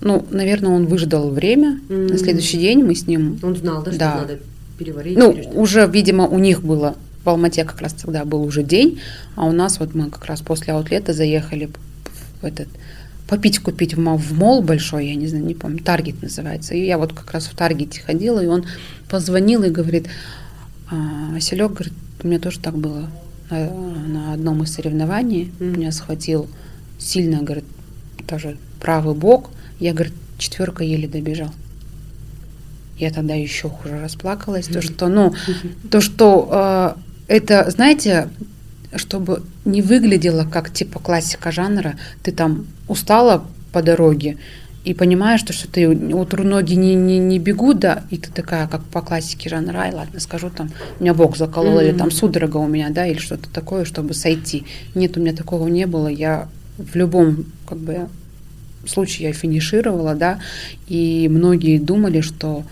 ну, наверное, он выждал время. На М. следующий день мы с ним Он знал, да, что Да. надо переварить. Ну, переждать. уже, видимо, у них было в Алмате как раз тогда был уже день, а у нас вот мы как раз после аутлета заехали в этот попить купить в мол, в мол большой, я не знаю, не помню, Таргет называется. И я вот как раз в Таргете ходила, и он позвонил и говорит, а, Василек, говорит, у меня тоже так было на, на одном из соревнований. Мгм. Меня схватил сильно, говорит, тоже правый бок. Я, говорит, четверка еле добежал. Я тогда еще хуже расплакалась. То, что, ну, то, что э, это, знаете, чтобы не выглядело как типа классика жанра, ты там устала по дороге и понимаешь, что, что ты вот ноги не, не, не бегут, да, и ты такая, как по классике жанра, ай, ладно, скажу там, у меня бок заколол, или там судорога у меня, да, или что-то такое, чтобы сойти. Нет, у меня такого не было. Я в любом, как бы, случае я финишировала, да, и многие думали, что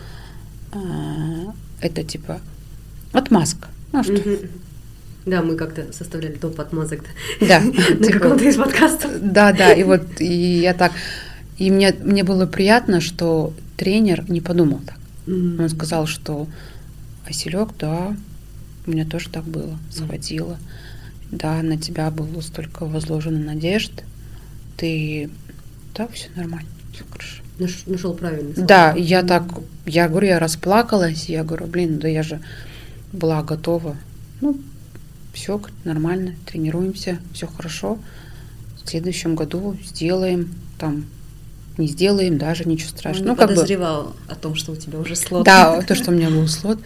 а, это типа отмазка. Ну, что, Мгм. Да, мы как-то составляли топ отмазок (laughs) да, на типа, каком-то из подкастов. Да, да, и вот и я так, и мне, мне было приятно, что тренер не подумал так. Он сказал, что Василек, да, у меня тоже так было, схватило. Да, на тебя было столько возложено надежд. Ты, да, все нормально, все хорошо. Наш- Нашел правильный слова. Да, я так, я говорю, я расплакалась, я говорю, блин, да я же была готова. Ну, все нормально, тренируемся, все хорошо. В следующем году сделаем там не сделаем, даже ничего страшного. Он Ну, как бы, подозревал о том, что у тебя уже слот. да, то, что у меня был слот.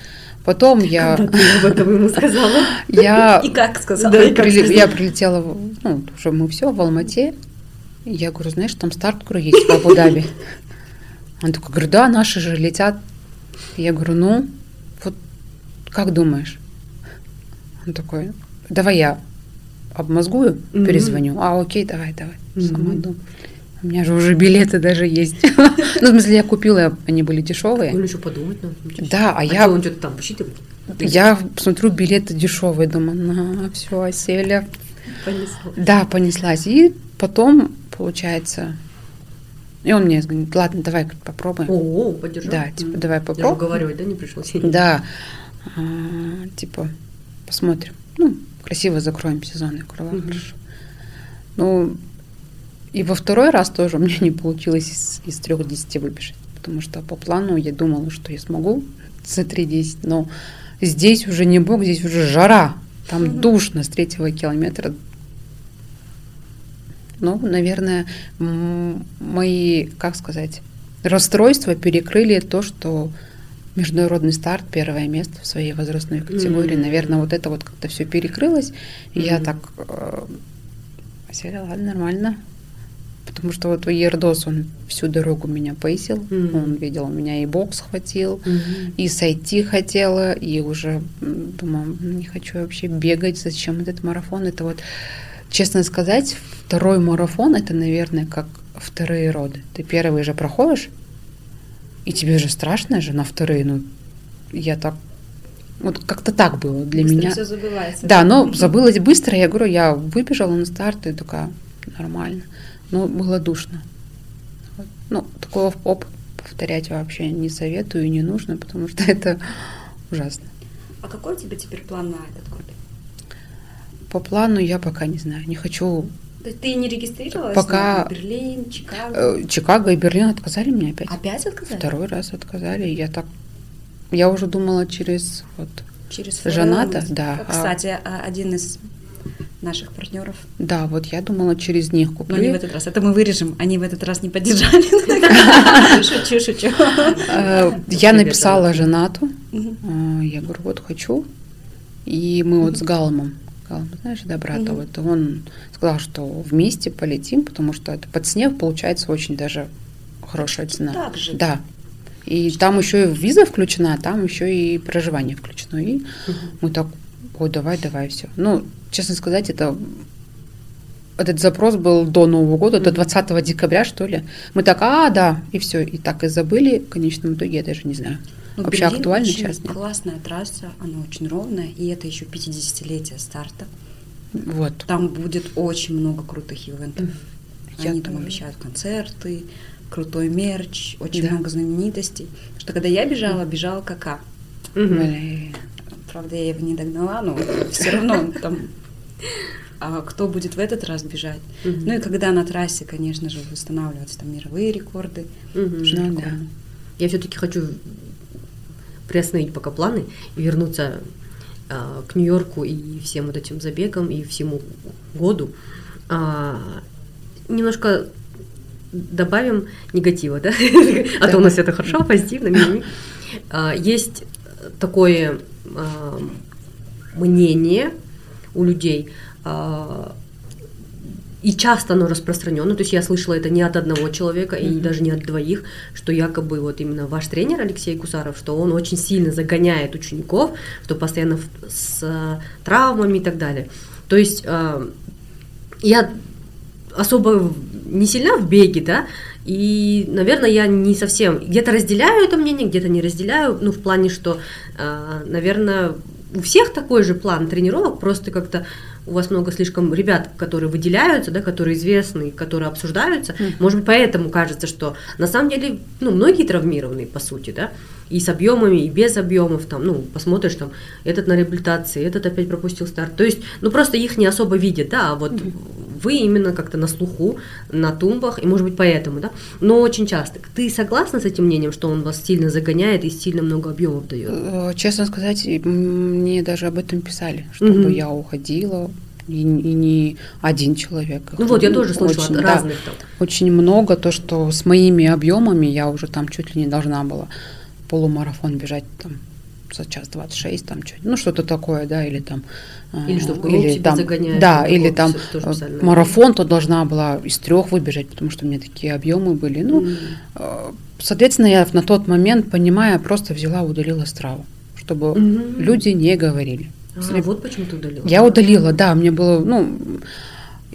Потом я, Когда ты об этом ему сказала. (laughs) я, И как сказал? Да, я и как прили- сказать? я прилетела, ну, уже мы все в Алмате. Я говорю, знаешь, там старт есть в Абу-Даби. Он такой, говорю, да, наши же летят. Я говорю, ну, вот как думаешь? Он такой, давай я обмозгую, Мгм. перезвоню. А, окей, давай, давай. Сама Мгм. думаю. У меня же уже билеты даже есть. (laughs) Ну, в смысле, я купила, они были дешевые. Ну, еще подумать надо. Да, а А я он что-то там посчитывает? я смотрю, билеты дешевые, думаю, на, все, оселя. Понесло. Да, понеслась. И потом, получается, и он мне говорит, ладно, давай говорит, попробуем. О, поддержал. Да, типа, давай Даже попробуем. уговаривать, да, не пришлось? (laughs) Да, А, типа, посмотрим. Ну, красиво закроем сезон. Я говорю, Мгм. хорошо. Ну, и во второй раз тоже у меня (laughs) не получилось из, из трех десяти выбежать. Потому что по плану я думала, что я смогу за 3.10, но здесь уже не бог, здесь уже жара. Там душно с третьего километра. Ну, наверное, мои, как сказать, расстройства перекрыли то, что международный старт, первое место в своей возрастной категории. М. Наверное, вот это вот как-то все перекрылось. И я так э, ладно, нормально. Потому что вот Ердос, он всю дорогу меня поисил. Мгм. Он видел, меня и бокс хватил, Мгм. и сойти хотела, и уже «М, не хочу вообще бегать, зачем этот марафон. Это вот, честно сказать, второй марафон, это, наверное, как вторые роды. Ты первый же проходишь, и тебе же страшно же на вторые, ну, я так, вот как-то так было для меня. все забывается. Да, но забылось быстро. Я говорю, я выбежала на старт и такая, нормально. Но было душно. Вот. Ну, такого опыт повторять вообще не советую и не нужно, потому что (laughs) это ужасно. А какой у тебя теперь план на этот? По плану я пока не знаю. Не хочу... То есть Ты не регистрировалась Пока- на Берлин, Чикаго? Э, Чикаго и Берлин отказали мне опять. Опять отказали? Второй раз отказали. Я так... Я уже думала через вот Через Жената, форум. да. А- Кстати, а один из наших партнеров. Да, вот я думала через них Но куплю. не в этот раз. Это мы вырежем. Они в этот раз не поддержали. (laughs) Шучу, шучу. Э, Я написала женату. А, Я говорю, вот хочу. И мы вот с Галмом, Галм, знаешь, да, брата, Мгм. вот он сказал, что вместе полетим, потому что это под снег получается очень даже хорошая цена. Так же. Да. И там еще и виза включена, а там еще и проживание включено. И мы так, ой, давай, давай, все. Ну, честно сказать, это этот запрос был до Нового года, до 20 декабря, что ли. Мы так, а, да, и все, и так и забыли. В конечном итоге я даже не знаю. Ну, Вообще Берлин актуально очень сейчас? Нет? Классная трасса, она очень ровная, и это еще 50-летие старта. Вот. Там будет очень много крутых ивентов. Я Они там тоже. обещают концерты, крутой мерч, очень Да. много знаменитостей. Что когда я бежала, бежала Кака. Блин. Правда, я его не догнала, но (laughs) все равно там... А кто будет в этот раз бежать? Мгм. Ну и когда на трассе, конечно же, устанавливаются там мировые рекорды. Очень Ну да. Я все-таки хочу приостановить пока планы и вернуться а, к Нью-Йорку и всем вот этим забегам и всему году. А, немножко добавим негатива, да? (laughs) А то у нас это хорошо, позитивно. А, Есть такое а, мнение у людей, а, и часто оно распространено, то есть я слышала это не от одного человека и Мгм. даже не от двоих, что якобы вот именно ваш тренер Алексей Кусаров, что он очень сильно загоняет учеников, что постоянно с э, травмами и так далее. То есть э, я особо не сильна в беге, да, и, наверное, я не совсем где-то разделяю это мнение, где-то не разделяю, ну, в плане, что, э, наверное, у всех такой же план тренировок, просто как-то у вас много слишком ребят, которые выделяются, да, которые известны, которые обсуждаются. Мгм. Может быть, поэтому кажется, что на самом деле, ну, многие травмированы, по сути, да, и с объемами, и без объемов, там, ну, посмотришь, там, этот на реабилитации, этот опять пропустил старт. То есть, ну, просто их не особо видят, да, а вот вы именно как-то на слуху, на тумбах, и, может быть, поэтому, да, но очень часто. Ты согласна с этим мнением, что он вас сильно загоняет и сильно много объемов дает? Э, Честно сказать, мне даже об этом писали, чтобы Мгм. я уходила. И, и не один человек. Их Ну вот, я тоже слышала очень, от да, разных там. очень много, то, что с моими объемами я уже там чуть ли не должна была полумарафон бежать там за час 26, там чуть, ну что-то такое, да, или там... э, Или что в группу тебя там, загоняют, Да, или там э, марафон, то должна была из трех выбежать, потому что у меня такие объемы были. Ну, М. э, соответственно, я на тот момент, понимая, просто взяла, удалила страву, чтобы Мгм. люди не говорили. А, вот почему ты удалила. Я удалила, да, мне было, ну,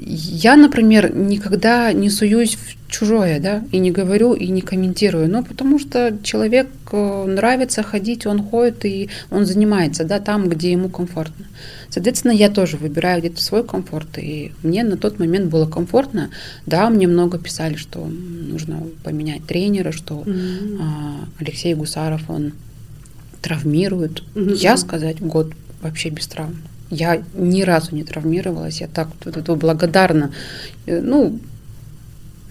я, например, никогда не суюсь в чужое, да, и не говорю, и не комментирую, ну, потому что человек э, нравится ходить, он ходит, и он занимается, да, там, где ему комфортно. Соответственно, я тоже выбираю где-то свой комфорт, и мне на тот момент было комфортно. Да, мне много писали, что нужно поменять тренера, что а, Алексей Гусаров, он травмирует. Мгм. Я сказать год вообще без травм. Я ни разу не травмировалась, я так вот это благодарна. Э, Ну,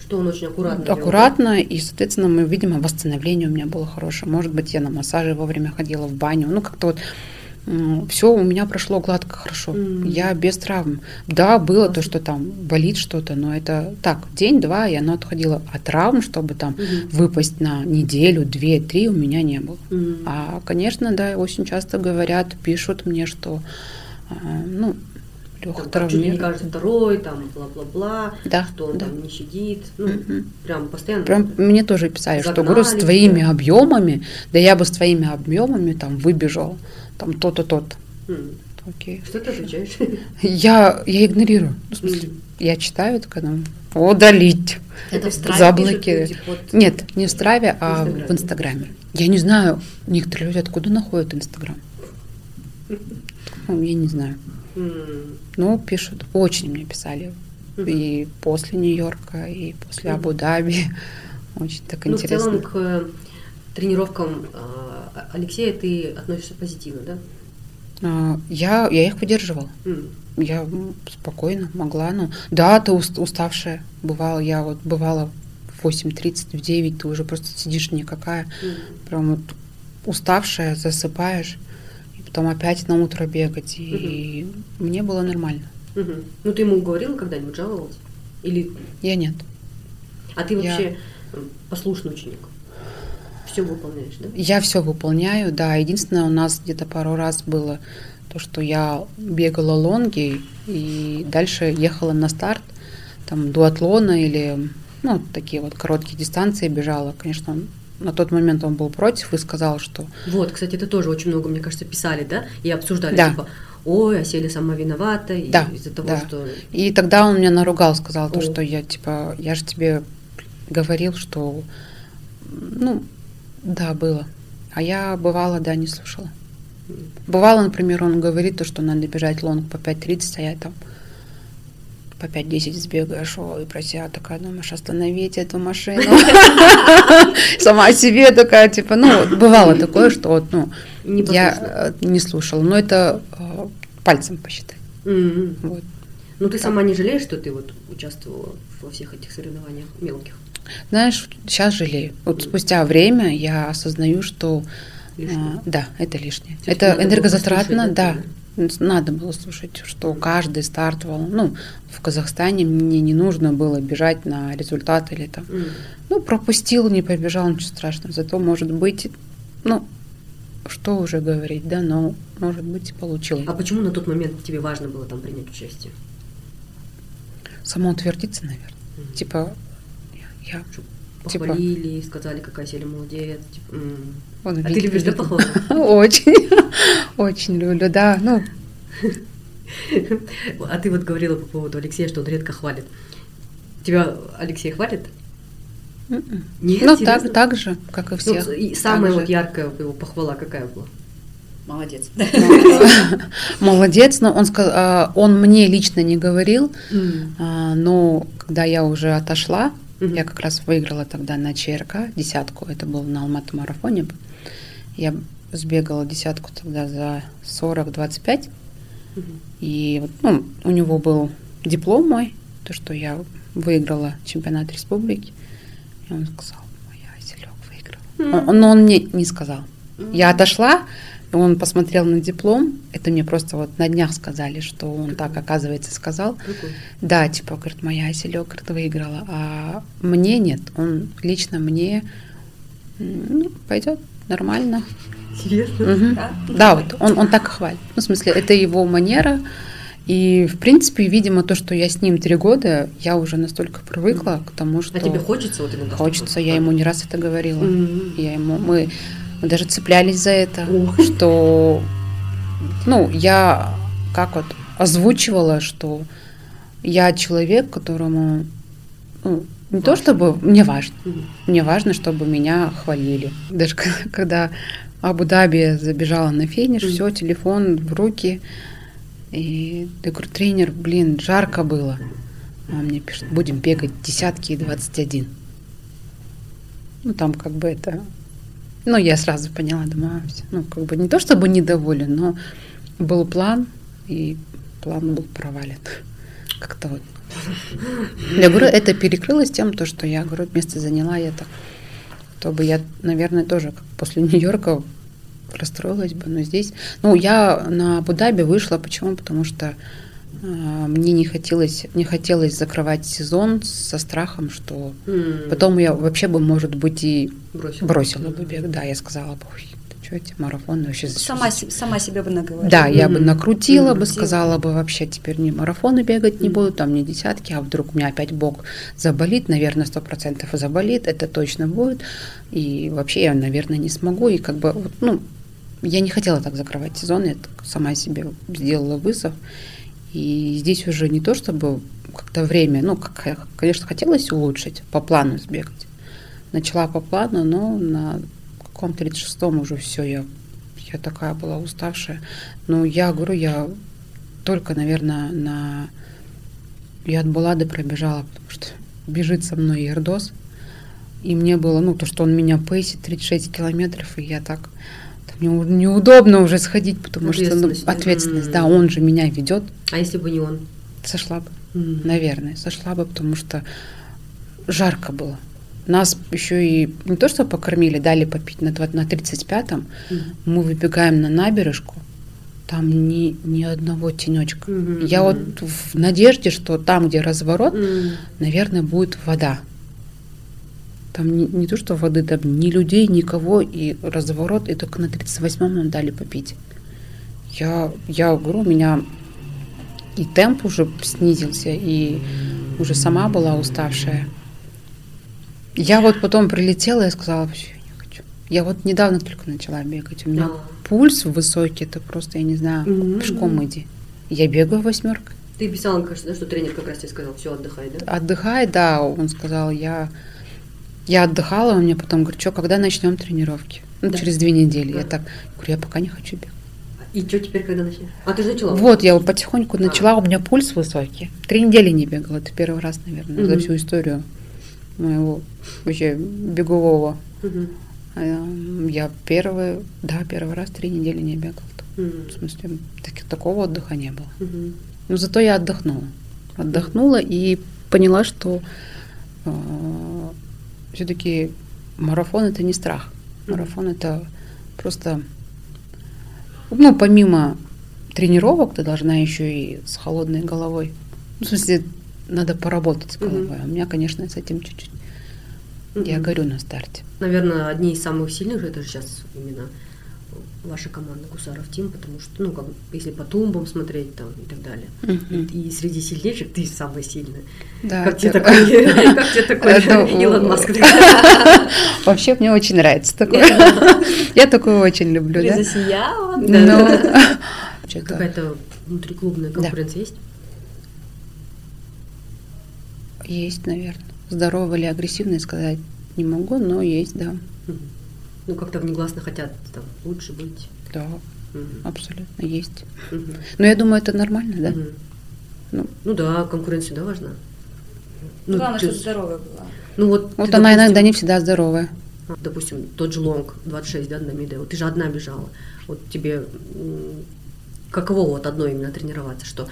Что он очень аккуратно делал, аккуратно, и, соответственно, мы, видимо, восстановление у меня было хорошее. Может быть, я на массаже вовремя ходила в баню. Ну, как-то вот все у меня прошло гладко, хорошо. М. Я без травм. Да, было то, Классно. что там болит что-то, но это так, день-два, и оно отходило. А травм, чтобы там Мгм. выпасть на неделю, две, три у меня не было. М. А, конечно, да, очень часто говорят, пишут мне, что, ну, Леха Там, как чуть травмирован. каждый второй, там, бла-бла-бла, Да, что он да. там не щадит. Ну, Мгм. прям постоянно. Прям мне тоже писали, что Загнали говорю, с твоими тебя. объемами, да я бы с твоими объемами там выбежал, там то-то, то-то. М. Окей. Что ты отвечаешь? (laughs) Я, я игнорирую. Ну, в смысле, я читаю, такая, ну, удалить. Это в Страве люди под- Нет, не в Страве, а В Инстаграме. в Инстаграме. Я не знаю, некоторые люди откуда находят Инстаграм. (laughs) Ну, я не знаю. М. Ну, пишут, очень мне писали. Мгм. И после Нью-Йорка, и после Мгм. Абу-Даби. (laughs) Очень так Ну, в интересно. целом к э, тренировкам а, Алексея ты относишься позитивно, да? А, Я, я их выдерживала. М. Я спокойно могла. Ну, да, ты ус- уставшая. Бывала, я вот бывала в 8.30, в 9, ты уже просто сидишь никакая. М. Прям вот уставшая, засыпаешь. Потом опять на утро бегать. И мне было нормально. Мгм. Ну, ты ему говорила когда-нибудь, жаловалась? Или... Я нет. А ты Я- вообще м, послушный ученик? Все выполняешь, да? Я все выполняю, да. Единственное, у нас где-то пару раз было то, что я бегала лонги и дальше ехала на старт, там, дуатлона или, ну, такие вот короткие дистанции бежала. Конечно, он- на тот момент он был против и сказал, что Вот, кстати, это тоже очень много, мне кажется, писали, да? И обсуждали, Да. типа, ой, Оселя сама виновата, и Да, из-за того, да. что... И тогда он меня наругал, сказал то, О. что я типа, я же тебе говорил, что, ну, да, было. А я бывало, да, не слушала. Бывало, например, он говорит то, что надо бежать лонг по 5.30, а я там по 5.10 сбегаешь, ой, про себя такая, думаешь, остановить эту машину. (laughs) Сама себе такая, типа, ну, бывало такое, что вот, ну, я э, не слушала, но это э, пальцем посчитать. М. Вот. Ну, ты сама не жалеешь, что ты вот участвовала во всех этих соревнованиях мелких? Знаешь, сейчас жалею. Вот спустя время я осознаю, что Лишнее. а, да, это лишнее. Всё-таки это энергозатратно, да. Надо было слушать, что каждый стартовал. Ну, в Казахстане мне не нужно было бежать на результат или там. М. Ну, пропустил, не побежал, ничего страшного. Зато, может быть, ну, что уже говорить, да, но, может быть, и получилось. А почему на тот момент тебе важно было там принять участие? Самоутвердиться, наверное. Мгм. Типа, я, я Типа- Похвалили, сказали, какая Селя молодец. типа, м. вон, А ты любишь, да, похвалу? (laughs) Очень, очень люблю, да. Ну, А ты вот говорила по поводу Алексея, что он редко хвалит. Тебя Алексей хвалит? м-м. Нет, ну так, так же, как и Ну, все. и самая вот яркая его похвала какая была? Молодец. (laughs) Молодец, но он, а, он мне лично не говорил, а, но когда я уже отошла, Мгм. я как раз выиграла тогда на ЧРК десятку, это был на Алматы марафоне. Я сбегала десятку тогда за 40-25, Мгм. и вот, ну, у него был диплом мой, то, что я выиграла чемпионат республики. И он сказал, моя Селек выиграла. М. Он- но он мне не сказал. Я отошла, Он посмотрел на диплом, это мне просто вот на днях сказали, что он так, оказывается, сказал. Прикольно. Да, типа, говорит, моя Аселек, говорит, выиграла. А мне нет, он лично мне ну, пойдет нормально. Серьезно? Мгм. Да? Да, вот он, он так и хвалит. Ну, в смысле, это его манера. И, в принципе, видимо, то, что я с ним три года, я уже настолько привыкла к тому, что... А тебе хочется вот иногда? Хочется, я ему не раз это говорила. Мгм. Я ему, мы, мы даже цеплялись за это, что, ну, я как вот озвучивала, что я человек, которому, ну, не то Важно. чтобы, мне важно, Мгм. мне важно, чтобы меня хвалили. Даже когда Абу-Даби забежала на финиш, Мгм. все, телефон в руки, и я говорю, тренер, блин, жарко было. А он мне пишет, будем бегать десятки и 21. Ну, там как бы это... Ну, я сразу поняла, думаю, а, ну, как бы не то чтобы недоволен, но был план, и план был провален. (laughs) Как-то вот. Я говорю, это перекрылось тем, то, что я, говорю, место заняла я так. То бы я, наверное, тоже как после Нью-Йорка расстроилась бы, но здесь... Ну, я на Абу-Даби вышла, почему? Потому что мне не хотелось, не хотелось закрывать сезон со страхом, что М. потом я вообще бы, может быть, и бросила. бросила бы бег. Да, я сказала бы, ой, ты что, эти марафоны вообще... Сама, се- сама себе бы наговорила. Да, я бы накрутила бы, Накрутила. сказала бы, вообще теперь не марафоны бегать не Мгм. буду, там не десятки, а вдруг у меня опять бок заболит, наверное, сто процентов заболит, это точно будет, и вообще я, наверное, не смогу, и как бы, вот, ну, я не хотела так закрывать сезон, я сама себе сделала вызов, и здесь уже не то, чтобы как-то время, ну, как, конечно, хотелось улучшить, по плану сбегать. Начала по плану, но на каком-то 36-м уже все, я, я такая была уставшая. Ну, я говорю, я только, наверное, на... Я от Булады пробежала, потому что бежит со мной Ердос. И мне было, ну, то, что он меня пейсит 36 километров, и я так... неудобно уже сходить, потому что ну, Ответственность, да? ответственность, да, он же меня ведет. А если бы не он? Сошла бы, М. наверное, сошла бы, потому что жарко было. Нас еще и не то, что покормили, дали попить на, на 35-м, Мгм. мы выбегаем на набережку, там ни, ни одного тенечка. Мгм. Я вот в надежде, что там, где разворот, М. наверное, будет вода. Там не, не то, что воды, там ни людей, никого, и разворот, и только на 38-м нам дали попить. Я, я говорю, у меня и темп уже снизился, и уже сама была уставшая. Я вот потом прилетела и сказала, я не хочу. Я вот недавно только начала бегать. У меня А. пульс высокий, это просто, я не знаю, Мгм. пешком иди. Я бегаю восьмеркой. Ты писала, кажется, что тренер как раз тебе сказал, все, отдыхай, да? Отдыхай, да, он сказал, я, я отдыхала, он мне потом говорит, что, когда начнем тренировки? Ну, Да. через две недели. Я Да. так говорю, я пока не хочу бегать. И что теперь, когда начнешь? А ты же начала? Вот, я потихоньку А. начала, у меня пульс высокий. Три недели не бегала, это первый раз, наверное, за Мгм. всю историю моего вообще бегового. А, Я первый, да, первый раз три недели не бегала. М. В смысле, так- такого отдыха не было. Мгм. Но зато я отдохнула. Отдохнула и поняла, что все-таки марафон это не страх. Марафон это просто, ну, помимо тренировок, ты должна еще и с холодной головой. Ну, в смысле, надо поработать с головой. А у меня, конечно, с этим чуть-чуть. Я Мгм. горю на старте. Наверное, одни из самых сильных это же сейчас именно ваша команда Гусаров Тим, потому что, ну, как если по тумбам смотреть там и так далее. Мгм. И, и среди сильнейших ты самый сильный. Да, как, тебе такой, (laughs) как тебе такой (laughs) Илон Маск? (laughs) Вообще мне очень нравится такое. Я такое очень люблю, да? Засияла. Ну, Какая-то внутриклубная конкуренция есть? Есть, наверное. Здоровый или агрессивный сказать не могу, но есть, да. Ну, как-то внегласно хотят там лучше быть. Да, Мгм. абсолютно есть. Мгм. Но я думаю, это нормально, да? Мгм. Ну. Ну да, конкуренция, да, важна. Ну, Главное, ты- чтобы здоровая была. ну вот, Вот ты, она допустим, иногда не всегда здоровая. Допустим, тот же лонг 26, да, на Миде, вот ты же одна бежала. Вот тебе каково вот одной именно тренироваться, что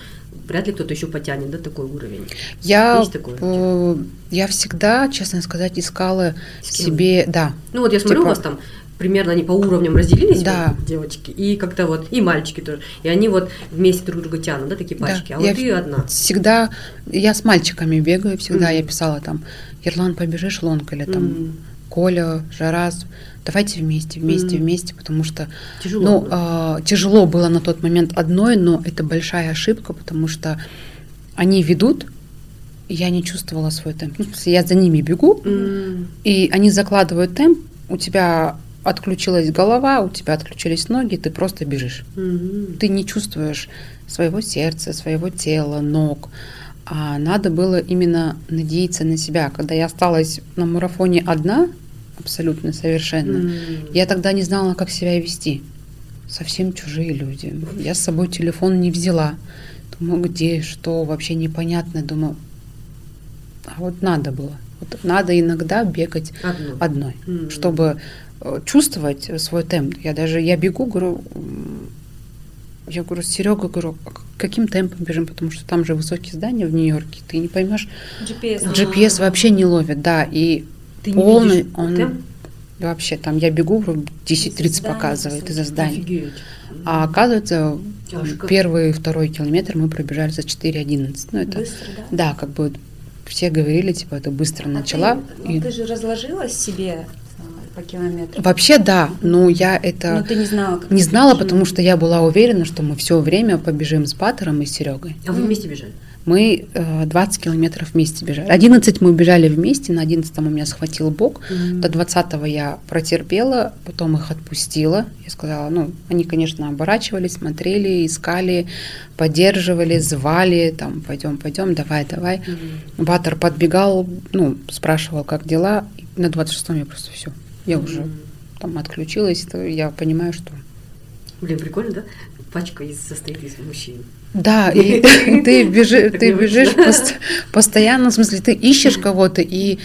вряд ли кто-то еще потянет, да, такой уровень. Я, Есть такое э, я всегда, честно сказать, искала себе, да, Ну вот я смотрю, Типа- у вас там примерно они по уровням разделились, Да. вот, девочки, и как-то вот, и мальчики тоже. И они вот вместе друг друга тянут, да, такие Да. пачки. А Я вот ты одна. Всегда, я с мальчиками бегаю, всегда Мгм. я писала там, Ерлан, побежишь лонг или там М. Коля, Жарас, давайте вместе, вместе, Мгм. вместе, потому что Тяжело. Ну, было. а, тяжело было на тот момент одной, но это большая ошибка, потому что они ведут, и я не чувствовала свой темп. Ну, в смысле, я за ними бегу, М. и они закладывают темп, у тебя отключилась голова, у тебя отключились ноги, ты просто бежишь. Мгм. Ты не чувствуешь своего сердца, своего тела, ног. А надо было именно надеяться на себя. Когда я осталась на марафоне одна, абсолютно совершенно, М. я тогда не знала, как себя вести. Совсем чужие люди. Я с собой телефон не взяла. Думаю, где, что, вообще непонятно. Думаю, а вот надо было. Вот надо иногда бегать Одно. одной, М. чтобы э, чувствовать свой темп. Я даже, я бегу, говорю, я говорю, Серега, говорю, «А каким темпом бежим, потому что там же высокие здания в Нью-Йорке, ты не поймешь, GPS. А. GPS вообще не ловит, да, и Ты не полный видишь он темп? вообще там я бегу, говорю, 10-30 здания показывает из-за зданий. Офигеть. А оказывается, Тяжко. первый и второй километр мы пробежали за 4.11. Ну, это, Быстро, да? да, как бы все говорили, типа, это быстро А начала. ты, ну, и- ты же разложила себе а, по километру. Вообще, да, но я Но это ты не знала, как не знала, почему. потому что я была уверена, что мы все время побежим с Баттером и с Серегой. А вы вместе бежали? Мы э, 20 километров вместе бежали. 11 мы бежали вместе, на 11 у меня схватил бок. Мгм. До 20 я протерпела, потом их отпустила. Я сказала, ну, они, конечно, оборачивались, смотрели, искали, поддерживали, звали, там, пойдем, пойдем, давай, давай. Мгм. Баттер подбегал, ну, спрашивал, как дела. И на 26-м я просто все. Я уже Мгм. там отключилась, то я понимаю, что... Блин, прикольно, да? Пачка из, состоит из мужчин. Да, (laughs) и ты, бежи, Так ты бежишь пост- постоянно, в смысле, ты ищешь кого-то, и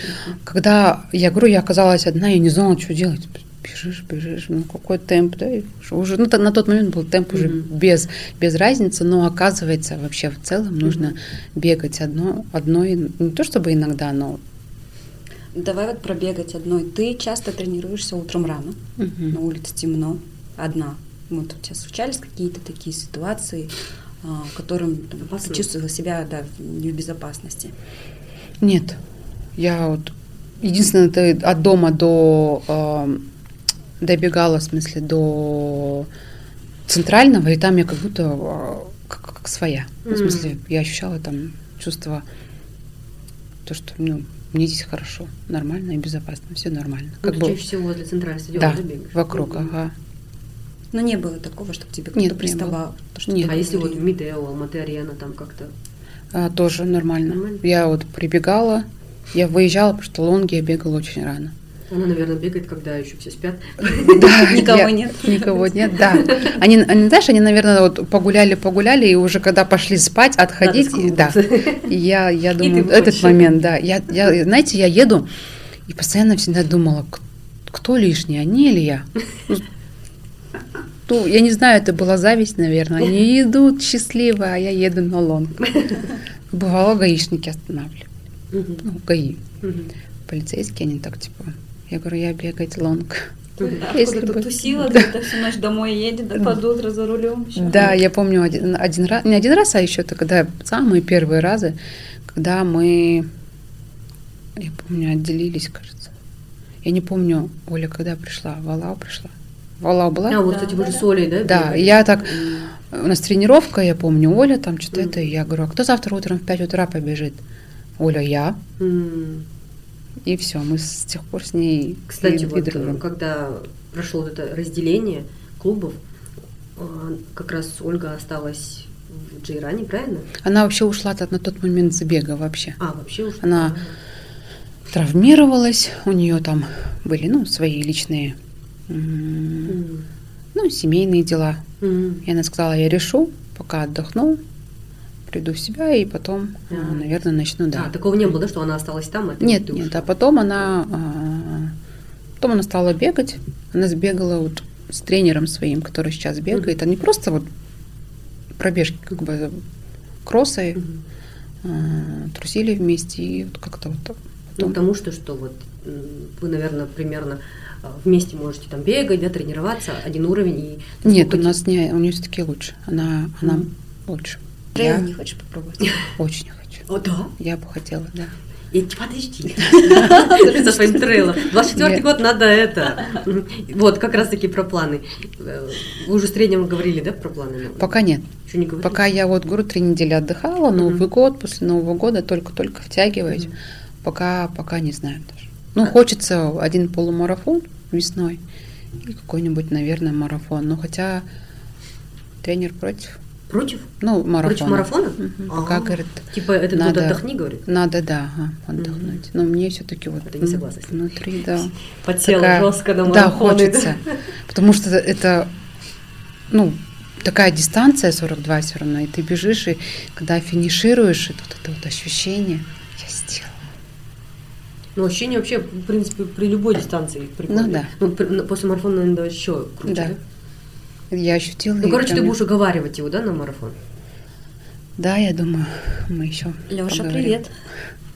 когда, я говорю, я оказалась одна, я не знала, что делать. Бежишь, бежишь, ну какой темп, да, уже, ну, то- на тот момент был темп уже Мгм. без, без разницы, но оказывается, вообще в целом нужно бегать одно, одной, не то чтобы иногда, но... Давай вот пробегать одной. Ты часто тренируешься утром рано, Мгм. на улице темно, одна. Вот у тебя случались какие-то такие ситуации, в которым там, ты чувствовала себя да, в- не в безопасности? Нет, я вот единственное, это от дома до э, добегала, в смысле, до центрального, и там я как будто э, как, как своя. Ну, В смысле, я ощущала там чувство, то, что ну, мне здесь хорошо, нормально и безопасно, все нормально. Ну, Как ты бы, чаще всего возле центрального стадиона да, бегаешь? вокруг, Мгм. ага. Но не было такого, чтобы тебе кто-то не приставал? то, что Нет. А если вот в? Мидео, Алматы-Арена, там как-то... А, тоже нормально. Нормально? Я вот прибегала, я выезжала, потому что лонги я бегала очень рано. Она, наверное, бегает, когда еще все спят. Да, (laughs) Никого я- нет. Никого нет, да. Они, они, знаешь, они, наверное, вот погуляли, погуляли, и уже когда пошли спать, отходить, и- да. И я, я думаю, этот момент, да. Я, я, знаете, я еду и постоянно всегда думала, кто лишний, они или я? Ну, я не знаю, это была зависть, наверное. Они идут счастливо, а я еду на лонг. (laughs) Бывало, гаишники останавливали. Ну, гаи. Полицейские, они так, типа, я говорю, я бегать лонг. А (laughs) Если бы- тусила, Да. где-то всю ночь домой едет, да под утро за рулем. ещё. Да, я помню один, один раз, не один раз, а еще это когда самые первые разы, когда мы, я помню, отделились, кажется. Я не помню, Оля когда пришла, Валау пришла. Валау была? А, вот, Да, кстати, вы же с Олей, да? Да, бегали? я так, М. у нас тренировка, я помню, Оля там что-то Мгм. это, и я говорю, а кто завтра утром в 5 утра побежит? Оля, я. М. И все, мы с тех пор с ней Кстати, и- и вот дружим. когда прошло вот это разделение клубов, а, как раз Ольга осталась в Джейране, правильно? Она вообще ушла на тот момент с бега вообще. А, вообще уж. Она травмировалась, у нее там были, ну, свои личные. Ну, семейные дела. И она сказала, я решу, пока отдохну, приду в себя и потом, а, А. наверное, начну, да. А, такого не было, да, что она осталась там, а Нет, нет, ушла? а потом она, а, потом она стала бегать, она сбегала вот с тренером своим, который сейчас бегает, они просто вот пробежки, как бы кроссы, а, трусили вместе и вот как-то вот так потом. Ну, потому что, что вот вы, наверное, примерно а, вместе можете там бегать, да, тренироваться, один уровень. И Нет, у нас не, у нее все-таки лучше. Она, она Мгм. лучше. Трейл Я не хочешь попробовать? (laughs) очень хочу. О, да? Я бы хотела, да. И подожди. (laughs) Со своим трейлом. 24 Нет. год надо это. Вот, как раз таки про планы. Э, Вы уже в среднем говорили, да, про планы? Пока нет. Еще не говорили? Пока я вот, говорю, три недели отдыхала, Новый год, после Нового года только-только втягиваюсь. Пока, пока не знаю даже. Ну, хочется один полумарафон весной и какой-нибудь, наверное, марафон. Ну, хотя тренер против. Против? Ну, марафон. Против марафона? А. Пока, говорит, Типа этот год Надо- отдохни, говорит? надо, да, ага, отдохнуть. Но мне все-таки вот Это не согласна с ним. внутри, да. Такая- жестко на Да, марафоны. хочется. Потому что это, ну, такая дистанция 42 все равно, и ты бежишь, и когда финишируешь, и тут это вот ощущение, я сделала. Ну, ощущение вообще, в принципе, при любой дистанции прикольно. Ну да. Ну, при- ну, после марафона, наверное, еще круче, Да. да? Я ощутила. Ну, короче, ты прям- будешь уговаривать его, да, на марафон? Да, я думаю, мы еще Леша, привет.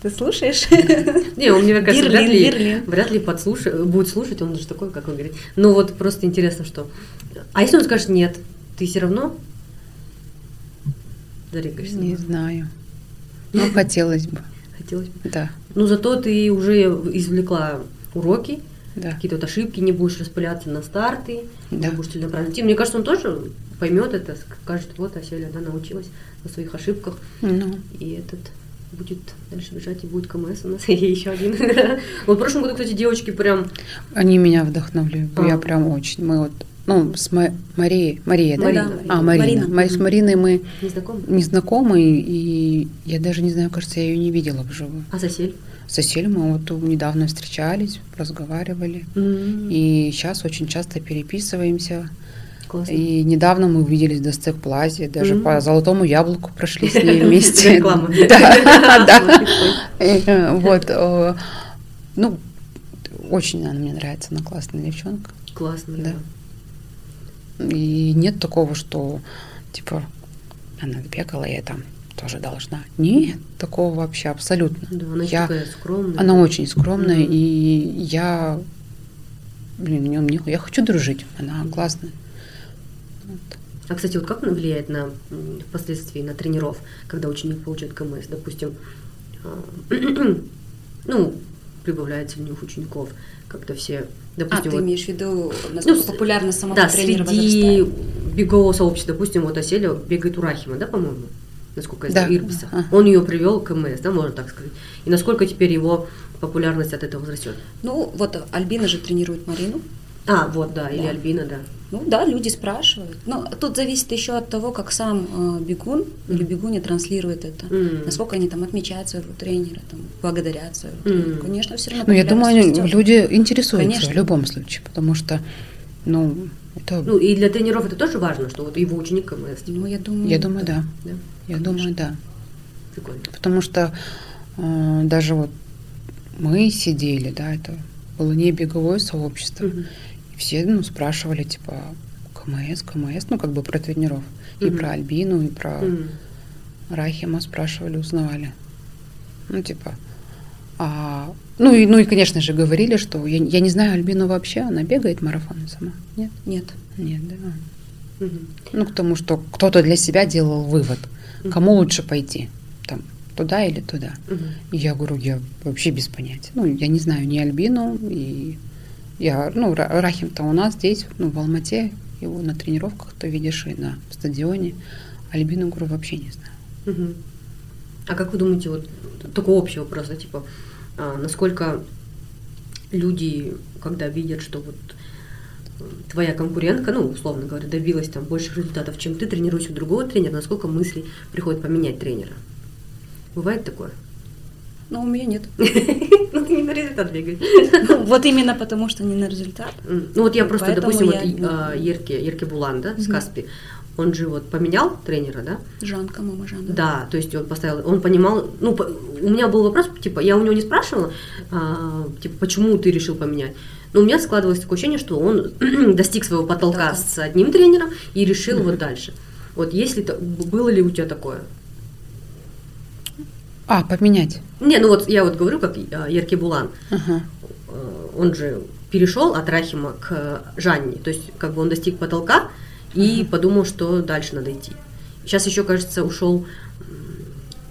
Ты слушаешь? (laughs) Не, он, мне кажется, вряд ли, Берлин. вряд ли подслуша- будет слушать, он же такой, как он говорит. Ну, вот просто интересно, что... А если он скажет нет, ты все равно зарекаешься? не знаю. (laughs) Ну, хотелось бы, Хотелось бы. да, Ну, зато ты уже извлекла уроки, да. какие-то вот ошибки, не будешь распыляться на старты, Да. не будешь целенаправленно идти. Мне кажется, он тоже поймет это, скажет, вот, Аселя, да, научилась на своих ошибках, Ну, и этот будет дальше бежать, и будет КМС у нас, (laughs) и еще один. Вот в прошлом году, кстати, девочки прям... они меня вдохновляют. А. Я прям очень. Мы вот, ну, с Ма- Марией, Мария, да? Марина. А, Марина. Марина. Ма- С Мариной мы Не знакомы? незнакомые, и я даже не знаю, кажется, я ее не видела вживую. А сосель? С Асель мы вот недавно встречались, разговаривали. И... И сейчас очень часто переписываемся. Классно. И недавно мы увиделись в Достек Плазе, даже Мгм. по Золотому яблоку прошли с (laughs) ней вместе. Реклама. (laughs) Да, (laughs) да. Э, Вот. э, Ну, очень она мне нравится, она классная девчонка. Классно, Да. да. И нет такого, что типа она бегала, я там тоже должна. Нет, такого вообще абсолютно. Да, она Я- такая скромная. Она очень скромная, Мгм. и я, блин, мне, мне- я хочу дружить. Она классная. Вот. А, кстати, вот как она влияет на впоследствии на тренеров, когда ученик получает КМС? Допустим, а, (clears throat) ну, прибавляется у них учеников, как-то все, А, допустим, ты вот- имеешь в виду, насколько с- популярность самого да, тренера среди возрастает? бегового сообщества, допустим, вот Аселя бегает у Рахима, да, по-моему, насколько я знаю, Да. Ирбиса. Ага. Он ее привел к КМС, да, можно так сказать. И насколько теперь его популярность от этого возрастет? Ну, вот Альбина же тренирует Марину. А, вот, да, или Да. Альбина, да. Ну да, люди спрашивают. Но тут зависит еще от того, как сам э, бегун или бегуня транслирует это. М. Насколько они там отмечают своего тренера, там, благодарят своего тренера. Конечно, все равно Ну, я думаю, растет. люди интересуются Конечно. в любом случае, потому что, ну, это, Ну, и для тренеров это тоже важно, что вот его ученик КМС. типа, Ну, я думаю, я думаю, да. да, Я думаю, да. прикольно. Потому что э, даже вот мы сидели, да, это было не беговое сообщество. Мгм. И все, ну, спрашивали, типа, КМС, КМС, ну, как бы про тренеров. И Мгм. про Альбину, и про М. Рахима спрашивали, узнавали. Ну, типа, а, ну, и, ну и, конечно же, говорили, что я, я не знаю Альбину вообще, она бегает марафоны сама. Нет? Нет. Нет, да. Мгм. Ну, к тому, что кто-то для себя делал вывод. Кому лучше пойти, там, туда или туда. И я говорю, я вообще без понятия. Ну, я не знаю ни Альбину, и я, ну, Ра- Рахим-то у нас здесь, ну, в Алмате, его на тренировках ты видишь и на стадионе. Альбину, говорю, вообще не знаю. Мгм. А как вы думаете, вот такой общий вопрос, да, типа, а, насколько люди, когда видят, что вот твоя конкурентка, ну, условно говоря, добилась там больших результатов, чем ты, тренируешь у другого тренера, насколько мысли приходит поменять тренера? Бывает такое? Но у меня нет. (laughs) Ну, ты не на результат бегаешь. Ну, Вот именно потому, что не на результат. Ну вот я просто, допустим, вот а, Ерке, Булан, да, с. Каспи, он же вот поменял тренера, да? Жанка, мама Жанна. Да, то есть он поставил, он понимал, ну, у меня был вопрос, типа, я у него не спрашивала, а, типа, почему ты решил поменять. Но у меня складывалось такое ощущение, что он (clears throat) достиг своего потолка Да. с одним тренером и решил вот дальше. Вот если то, было ли у тебя такое? А, поменять. Не, ну вот я вот говорю, как э, Ерки Булан. Ага. Э, Он же перешел от Рахима к Жанне. То есть, как бы он достиг потолка и подумал, что дальше надо идти. Сейчас еще, кажется, ушел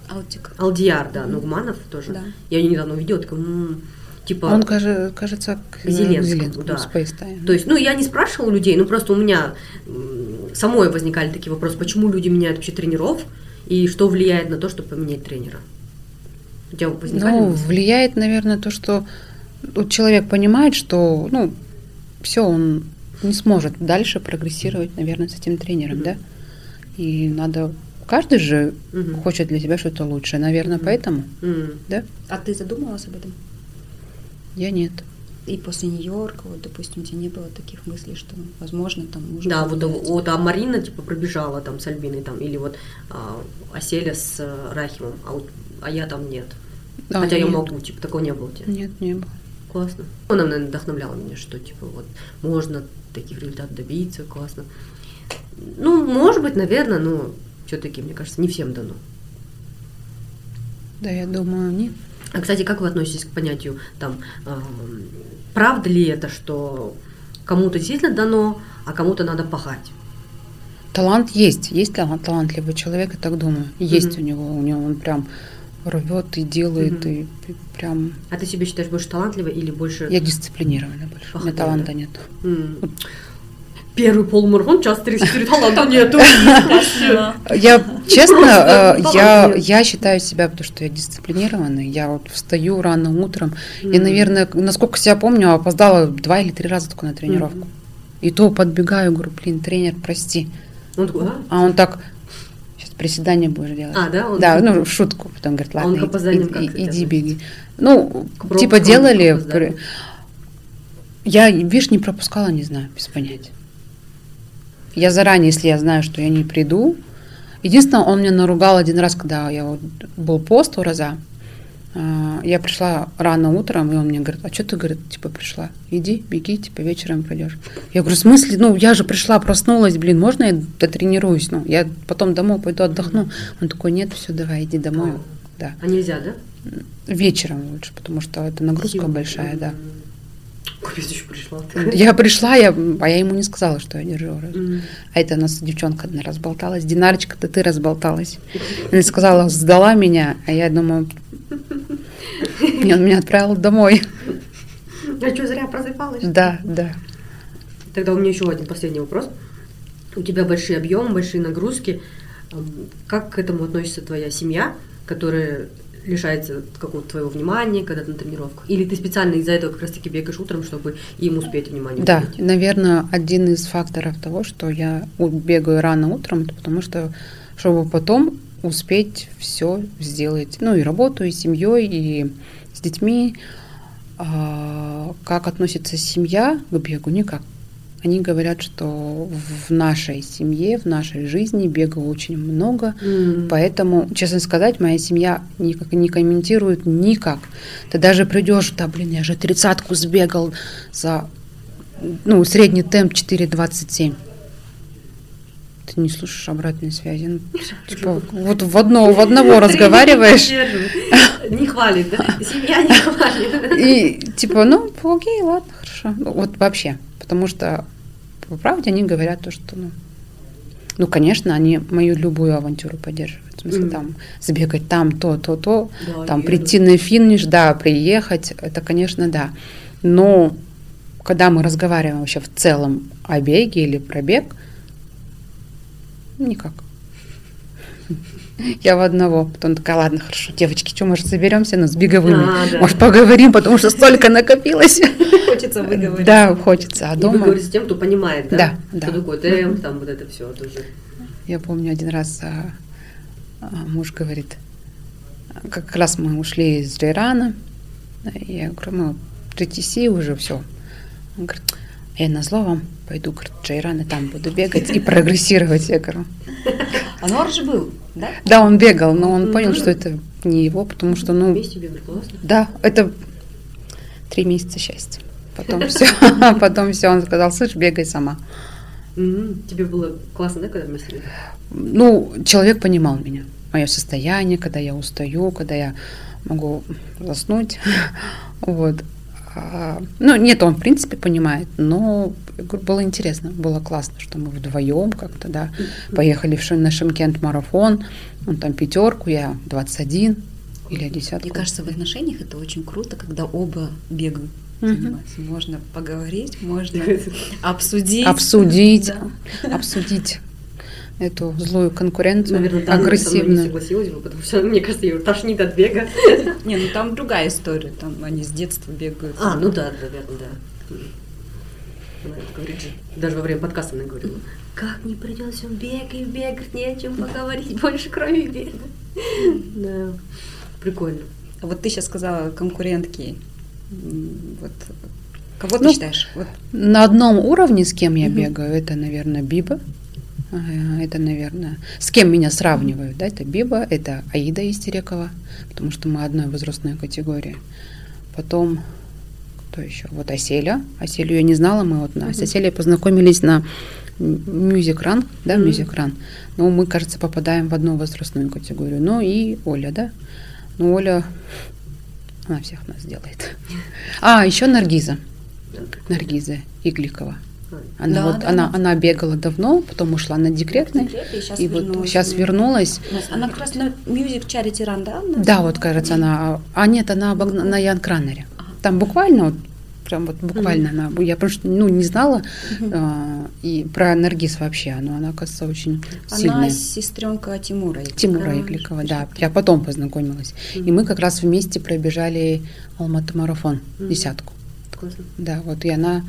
Алтик. Алдияр, да, Нугманов тоже. Да. Я ее недавно увидела, такая, «М, типа... Он, каже- кажется, к К Зеленскому, да. Space Time. То есть, ну, я не спрашивала людей, ну, просто у меня самой возникали такие вопросы, почему люди меняют вообще тренеров, и что влияет на то, чтобы поменять тренера? У тебя возникали Ну, мысли? влияет, наверное, то, что вот человек понимает, что, ну, все, он не сможет дальше прогрессировать, наверное, с этим тренером, Мгм. да? И надо... Каждый же Мгм. хочет для себя что-то лучшее, наверное, Мгм. поэтому, М. да? А ты задумалась об этом? Я нет. И после Нью-Йорка, вот, допустим, у тебя не было таких мыслей, что, возможно, там нужно... Да, вот, вот а Марина типа пробежала там с Альбиной там, или вот а, Аселя с э, Рахимом, а, вот, а я там нет. А, Хотя я нет. могу, типа такого не было у тебя. Нет, не было. Классно. Она, наверное, вдохновляла меня, что типа вот можно таких результатов добиться, классно. Ну, может быть, наверное, но все-таки, мне кажется, не всем дано. Да, я думаю, нет. А, кстати, как вы относитесь к понятию там, эм, правда ли это, что кому-то действительно дано, а кому-то надо пахать? Талант есть, есть талант, талантливый человек, я так думаю. Есть Мгм. у него, у него он прям рвет и делает, Мгм. и, прям... А ты себя считаешь больше талантливой или больше... Я дисциплинированная больше, у меня таланта да. нет. М. Первый полумарафон, час 34, таланта нету. Я, честно, э, я, я считаю себя, потому что я дисциплинированный, я вот встаю рано утром, и, наверное, насколько себя помню, опоздала два или три раза только на тренировку. И то подбегаю, говорю, блин, тренер, прости. Он такой, а? А он так, сейчас приседания будешь делать. А, да? Он- Да, ну, в шутку. Потом говорит, А он ладно, как и- к иди, беги. Ну, К пробкам, типа делали. Я, видишь, не пропускала, не знаю, без понятия. Я заранее, если я знаю, что я не приду. Единственное, он меня наругал один раз, когда я вот был пост у Роза. А, Я пришла рано утром, и он мне говорит, а что ты, говорит, типа, пришла? Иди, беги, типа, вечером придешь. Я говорю, в смысле? Ну, я же пришла, проснулась, блин, можно я дотренируюсь? Ну, я потом домой пойду отдохну. Он такой, нет, все, давай, иди домой. А. Да. А нельзя, да? Вечером лучше, потому что это нагрузка Сила. большая, да. Еще пришла. Я пришла, я, а я ему не сказала, что я держу. раз. М. А это у нас девчонка одна разболталась. Динарочка-то ты разболталась. Она сказала, сдала меня, а я думаю, и он меня отправил домой. Я что, зря просыпалась? Да, да. Тогда у меня еще один последний вопрос. У тебя большие объемы, большие нагрузки. Как к этому относится твоя семья, которая лишается какого-то твоего внимания, когда ты на тренировках? Или ты специально из-за этого как раз-таки бегаешь утром, чтобы им успеть внимание Да, уделить? наверное, один из факторов того, что я бегаю рано утром, это потому что, чтобы потом успеть все сделать, ну и работу, и семьей, и с детьми. А, как относится семья к бегу? Никак. Они говорят, что в нашей семье, в нашей жизни бега очень много, М. Поэтому, честно сказать, моя семья никак не комментирует никак. Ты даже придешь, да, блин, я же тридцатку сбегал за, ну, средний темп 4.27. Ты не слушаешь обратной связи. Ну, (laughs) типа, вот в, одно, в одного (laughs) разговариваешь, Не хвалит, да? (laughs) Семья не хвалит. и типа, ну, окей, ладно, хорошо. Вот вообще. Потому что, по правде, они говорят то, что, ну, ну, конечно, они мою любую авантюру поддерживают. В смысле, Мгм. там, сбегать там, то, то, то. Да, там прийти на финиш, да, приехать, это, конечно, да. Но когда мы разговариваем вообще в целом о беге или про бег, никак. Я в одного. Потом такая, ладно, хорошо, девочки, что, может, соберемся, ну, с беговыми? А, да. Может, поговорим, потому что столько накопилось. Хочется выговорить. Да, хочется. А И дома, говорите с тем, кто понимает, да? Да, да. такое темп, там вот это все тоже. я помню один раз а, а, муж говорит, как раз мы ушли из Джейрана, я говорю, мы в GTC уже все. Он говорит, я на зло вам пойду, говорит, в Джейран, и там буду бегать и прогрессировать. Я говорю, Ануар же был, да? да, он бегал, но он понял, что это не его, потому что, ну, Вместе бегали, классно. да, это три месяца счастья. Потом (laughs) все, (laughs) потом все, он сказал, слышь, бегай сама. Тебе было классно, да, когда вместе? Ну, человек понимал меня. мое состояние, когда я устаю, когда я могу заснуть. (laughs) Вот. А, Ну, нет, он, в принципе, понимает, но было интересно, было классно, что мы вдвоем как-то, да, поехали в на Шимкент марафон, он там пятерку, я 21 или десятку. Мне кажется, в отношениях это очень круто, когда оба бегают. Мгм. занимаются. Можно поговорить, можно (laughs) обсудить. обсудить, Да. обсудить эту злую конкуренцию, Наверное, со мной не агрессивную. согласилась бы, потому что, мне кажется, ее тошнит от бега. (laughs) Не, ну там другая история, там они с детства бегают. А, ну да, наверное, да. Она это говорит же. Даже во время подкаста она говорила, как не придется в бег и в бег, говорит, не о чем поговорить больше, кроме бега. (laughs) Да, прикольно. А вот ты сейчас сказала конкурентки. Вот кого ты Ну, считаешь? Вот На одном уровне, с кем я Мгм. бегаю, это, наверное, Биба. А, Это, наверное, с кем меня сравнивают, да, это Биба, это Аида Истерекова, потому что мы одной возрастной категории. Потом, кто еще? Вот Оселя. Оселю я не знала, мы вот на, с Оселей познакомились на Music Run, да. Music Run. Но мы, кажется, попадаем в одну возрастную категорию. Ну и Оля, да. Ну, Оля, она всех нас делает. А, еще Наргиза. Наргиза Игликова. Она, Да, вот, да, она, да. она бегала давно, потом ушла на декретный. и вот сейчас вернулась. Она как раз на Music Charity Run, да? Да, вот кажется, она. А нет, она на Ян Кранере. Там буквально, вот, прям вот буквально она. Я просто ну, не знала а, и про Наргиз вообще. Но она, оказывается, очень Она сильная. сестренка Тимура. Тимура А, Игликова, да. Я потом познакомилась. И мы как раз вместе пробежали Алматы марафон, Мгм. десятку. Классно. Да, вот и она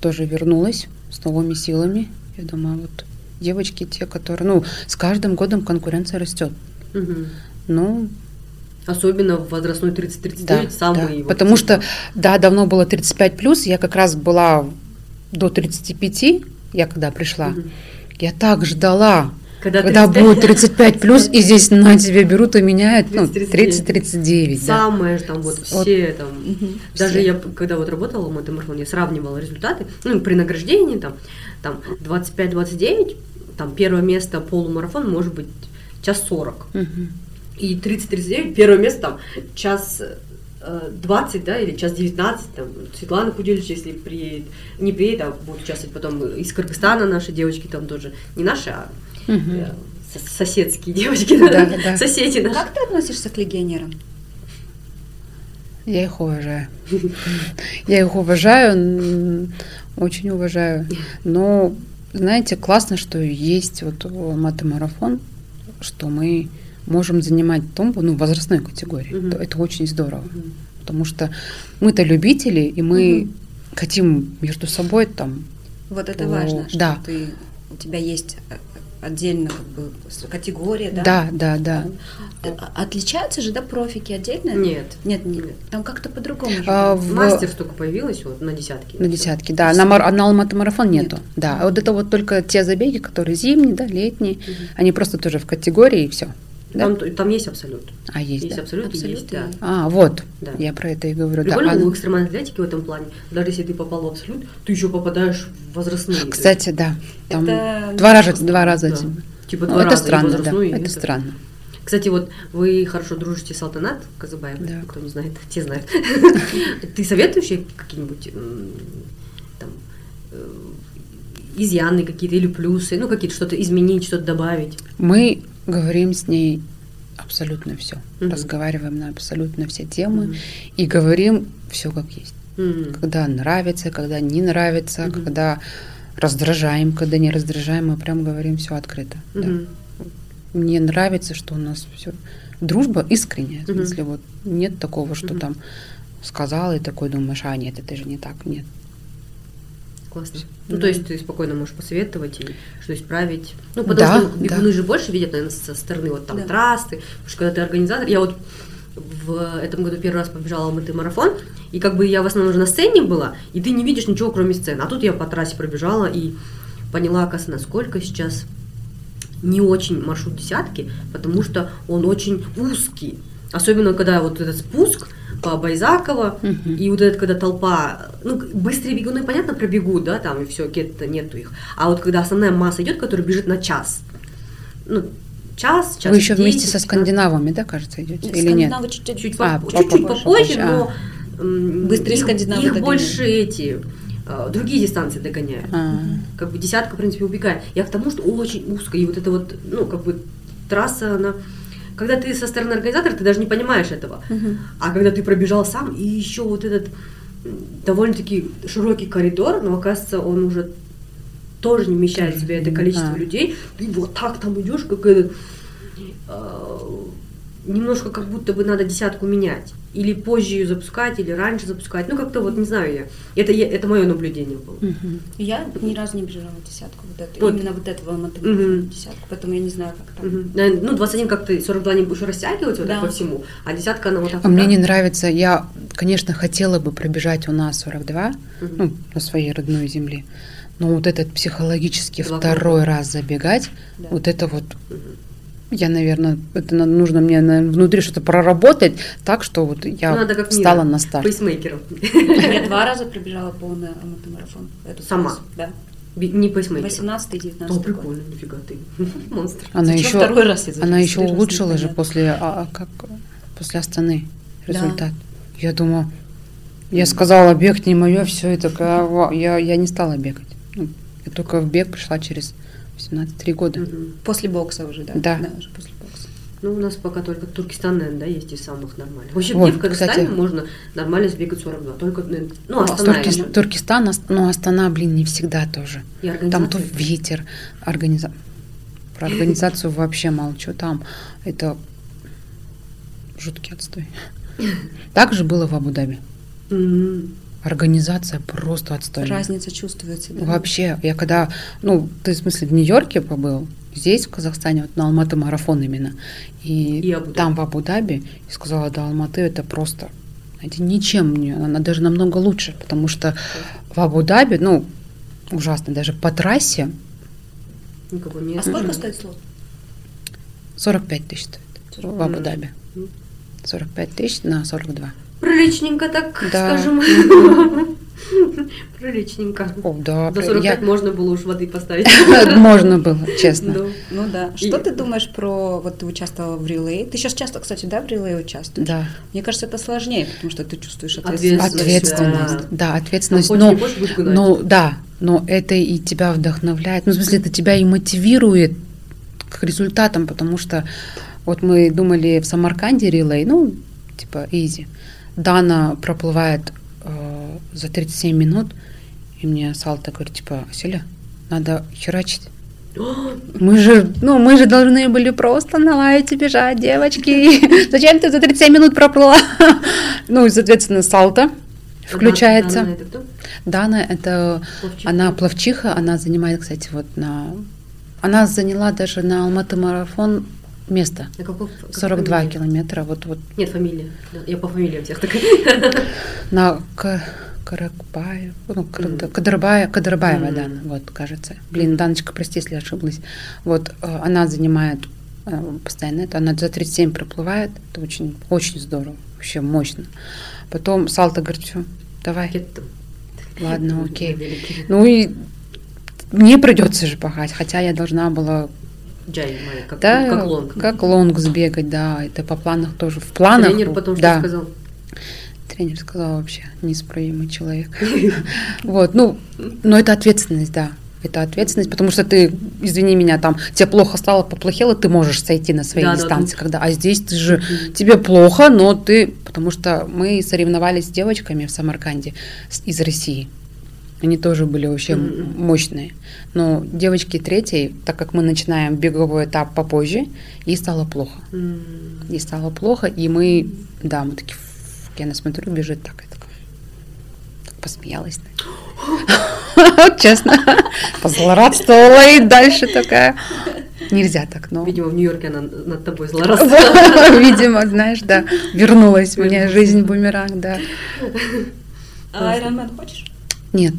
тоже вернулась с новыми силами. Я думаю, вот девочки те, которые, ну, с каждым годом конкуренция растет. Мгм. Ну, Особенно в возрастной 30-39 да, самый да. вот Потому типа, что, да, давно было 35 плюс, я как раз была до 35, я когда пришла, Мгм. я так ждала, Когда, когда 35 будет 35 плюс, и здесь на тебя берут и меняют, ну, 30-39. 30-39, да. Самое же там вот Вот. все там. Мгм. Даже Все. я, когда вот работала в мотомарафоне, я сравнивала результаты, ну, при награждении там, там 25-29, там первое место полумарафон может быть час 40. Мгм. И 30-39, первое место там час э, 20, да, или час 19, там, Светлана Кудельевич, если приедет, не приедет, а будет участвовать потом из Кыргызстана наши девочки там тоже, не наши, а э, сос- соседские девочки, (laughs) Да, да. соседи наши. Как ты относишься к легионерам? Я их уважаю. Я их уважаю, очень уважаю. Но, знаете, классно, что есть вот мотомарафон, что мы можем занимать тумбу, ну, возрастной категории. Мгм. Это, это очень здорово. Мгм. Потому что мы-то любители, и мы Мгм. хотим между собой там Вот это О, важно, что да. ты, у тебя есть э, отдельно как бы категория, да? Да, да, да. Э, а- Отличаются же, да, профики отдельно? Нет. Нет, нет. Там как-то по-другому. А, в- Мастер столько появилось вот на десятки. На десятки, да. На, мар- на Алматы-марафон нету. Да. А вот это вот только те забеги, которые зимние, да, летние, они просто тоже в категории и все. Да? Там, там есть абсолют. А есть, Есть да. абсолют, Абсолют есть, да. А, вот. Да. Я про это и говорю. да. Прикольно А, в экстремальной атлетике в этом плане. Даже если ты попал в абсолют, ты еще попадаешь в возрастные. Кстати, да. Там Это два раза, два раза. да. Типа Ну, два это раза, странно, да. Это это. странно. Кстати, вот вы хорошо дружите с Алтанат Казабаевой, Да. кто не знает, (laughs) те знают. (laughs) Ты советуешь ей какие-нибудь там э, изъяны какие-то или плюсы, ну какие-то что-то изменить, что-то добавить? Мы говорим с ней абсолютно все. Мгм. Разговариваем на абсолютно все темы Мгм. и говорим все как есть. М. Когда нравится, когда не нравится, Мгм. когда раздражаем, когда не раздражаем, мы прям говорим все открыто. да. Мгм. Мне нравится, что у нас все дружба искренняя. В Мгм. смысле, вот нет такого, что Мгм. там сказал и такой думаешь, а нет, это же не так, нет. Классно. Ну, Да. то есть ты спокойно можешь посоветовать и что исправить. Ну, потому Да, что бегуны да. же больше видят, наверное, со стороны вот там Да. трассы. Потому что когда ты организатор, я вот в этом году первый раз побежала Алматы марафон, и как бы я в основном уже на сцене была, и ты не видишь ничего, кроме сцены. А тут я по трассе пробежала и поняла, оказывается, насколько сейчас не очень маршрут десятки, потому что он очень узкий. Особенно, когда вот этот спуск по Байзакова, и вот это, когда толпа, ну, быстрые бегуны, понятно, пробегут, да, там, и все, где-то нету их. А вот когда основная масса идет, которая бежит на час, ну, час, час Вы еще 10, вместе со 15. скандинавами, да, кажется, идете? Или нет? Чуть-чуть Чуть, А, по- чуть-чуть попозже, попозже, но м, Быстрее их- скандинавы Их догоняют. больше эти э, другие дистанции догоняют. А, Как бы десятка, в принципе, убегает. Я к тому, что очень узко, и вот это вот, ну, как бы трасса, она... Когда ты со стороны организатора, ты даже не понимаешь этого. А когда ты пробежал сам, и еще вот этот довольно-таки широкий коридор, но оказывается, он уже тоже не вмещает в себя это количество А. людей. Ты вот так там идешь, как этот э, немножко как будто бы надо десятку менять. Или позже ее запускать, или раньше запускать. Ну, как-то вот, не знаю я. Это, я- это мое наблюдение было. мгм. Я ни разу не бежала десятку, вот это, Вот. именно вот этого Алматы Мгм. десятку, поэтому я не знаю, как там. Наверное, Ну, 21 как-то 42 не будешь растягивать вот Да. так по всему, а десятка она вот так А вот мне так. не нравится, я, конечно, хотела бы пробежать у нас 42, Мгм. ну, на своей родной земле, но вот этот психологически Два второй раз забегать, Да. вот это вот, Мгм. Я, наверное, это нужно мне наверное, внутри что-то проработать так, что вот я Ну, надо как встала Мира, на старт. Пейсмейкером. Я два раза пробежала полный Алматы марафон. эту Сама? Да. Не пейсмейкером. 18 и 19 О, год. прикольно, нифига ты. (laughs) Монстр. Она еще, второй раз я она еще улучшила же после, а, а как, после Астаны Да. результат. Я думаю, я сказала, бег не мое, все, и такая, я, я не стала бегать. Ну, Я только в бег пришла через 18-3 года. Мгм. После бокса уже, да? Да. уже после бокса. Ну, у нас пока только Туркестан, наверное, да, есть из самых нормальных. Вообще, Вот, где в Казахстане кстати. можно нормально сбегать 42? Только, наверное, ну, Ну, Астана. Туркес- именно. Туркестан, Ас- ну Астана, блин, не всегда тоже. И Там то организация. ветер, организа... Про организацию вообще молчу. Там это жуткий отстой. (laughs) Так же было в Абу-Даби. Организация просто отстойная. Разница чувствуется, да? Вообще, я когда, ну, ты в смысле в Нью-Йорке побыл, здесь, в Казахстане, вот на Алматы марафон именно, и, И Абу-Даби. там в Абу-Даби, и сказала, да, Алматы это просто, знаете, ничем, не- она даже намного лучше, потому что в Абу-Даби, ну, ужасно, даже по трассе Никого нет. А сколько стоит слот? 45 тысяч стоит в Абу-Даби. Мгм. 45 тысяч на 42. Приличненько так, Да. скажем. (laughs) Приличненько. О, да, я- 45 (laughs) можно было уж воды поставить. (laughs) можно было, честно. Да. Ну да. И- Что ты думаешь про... Вот ты участвовала в релей. Ты сейчас часто, кстати, да, в релей участвуешь? Да, Мне кажется, это сложнее, потому что ты чувствуешь ответственность. Ответственность, да, Там ответственность, но. Ну да, но это и тебя вдохновляет. Ну, в смысле, это тебя и мотивирует к результатам, потому что вот мы думали в Самарканде релей, ну, типа, изи. Дана проплывает э, за 37 минут, и мне Салта говорит, типа, Селя, надо херачить. (gasps) Мы же, ну, мы же должны были просто на лайте бежать, девочки. (laughs) Зачем ты за 37 минут проплыла? (laughs) Ну, и, соответственно, Салта включается. Дана, это кто? Дана это Пловчиха. она пловчиха, она занимает, кстати, вот на она заняла даже на Алматы марафон место. А каков- какая 42 фамилия? километра, вот вот Нет, фамилия. Я по фамилиям всех такая. (laughs) на Каракбаев, ну. Кадрбаев, Кадрбаева, Мгм. Дана, вот, кажется. Блин, Даночка, прости, если ошиблась. Вот, э, она занимает э, постоянно это, она за 37 проплывает, это очень, очень здорово, вообще мощно. Потом Салта говорит, все, давай, ладно, окей. Ну и мне придется же пахать, хотя я должна была, Джай, как, да, как long. как long сбегать, да, это по планах тоже. В планах, Тренер потом что да, сказал? тренер сказал вообще неисправимый человек. (laughs) Вот, ну, но это ответственность, да, это ответственность, потому что ты, извини меня, там, тебе плохо стало, поплохело, ты можешь сойти на своей Да, да, дистанции, да. когда, а здесь ты же, Мгм. тебе плохо, но ты, потому что мы соревновались с девочками в Самарканде из России. Они тоже были вообще Мгм. мощные. Но девочки третьей, так как мы начинаем беговой этап попозже, ей стало плохо. М. Ей стало плохо, и мы, да, мы такие, я на смотрю, бежит так, я такая, так посмеялась. Вот (laughs) Честно, позлорадствовала и дальше такая. Нельзя так, но... Видимо, в Нью-Йорке она над тобой злорадствовала. (laughs) Видимо, знаешь, да, вернулась мне жизнь бумеранг, да. А Ironman хочешь? Нет,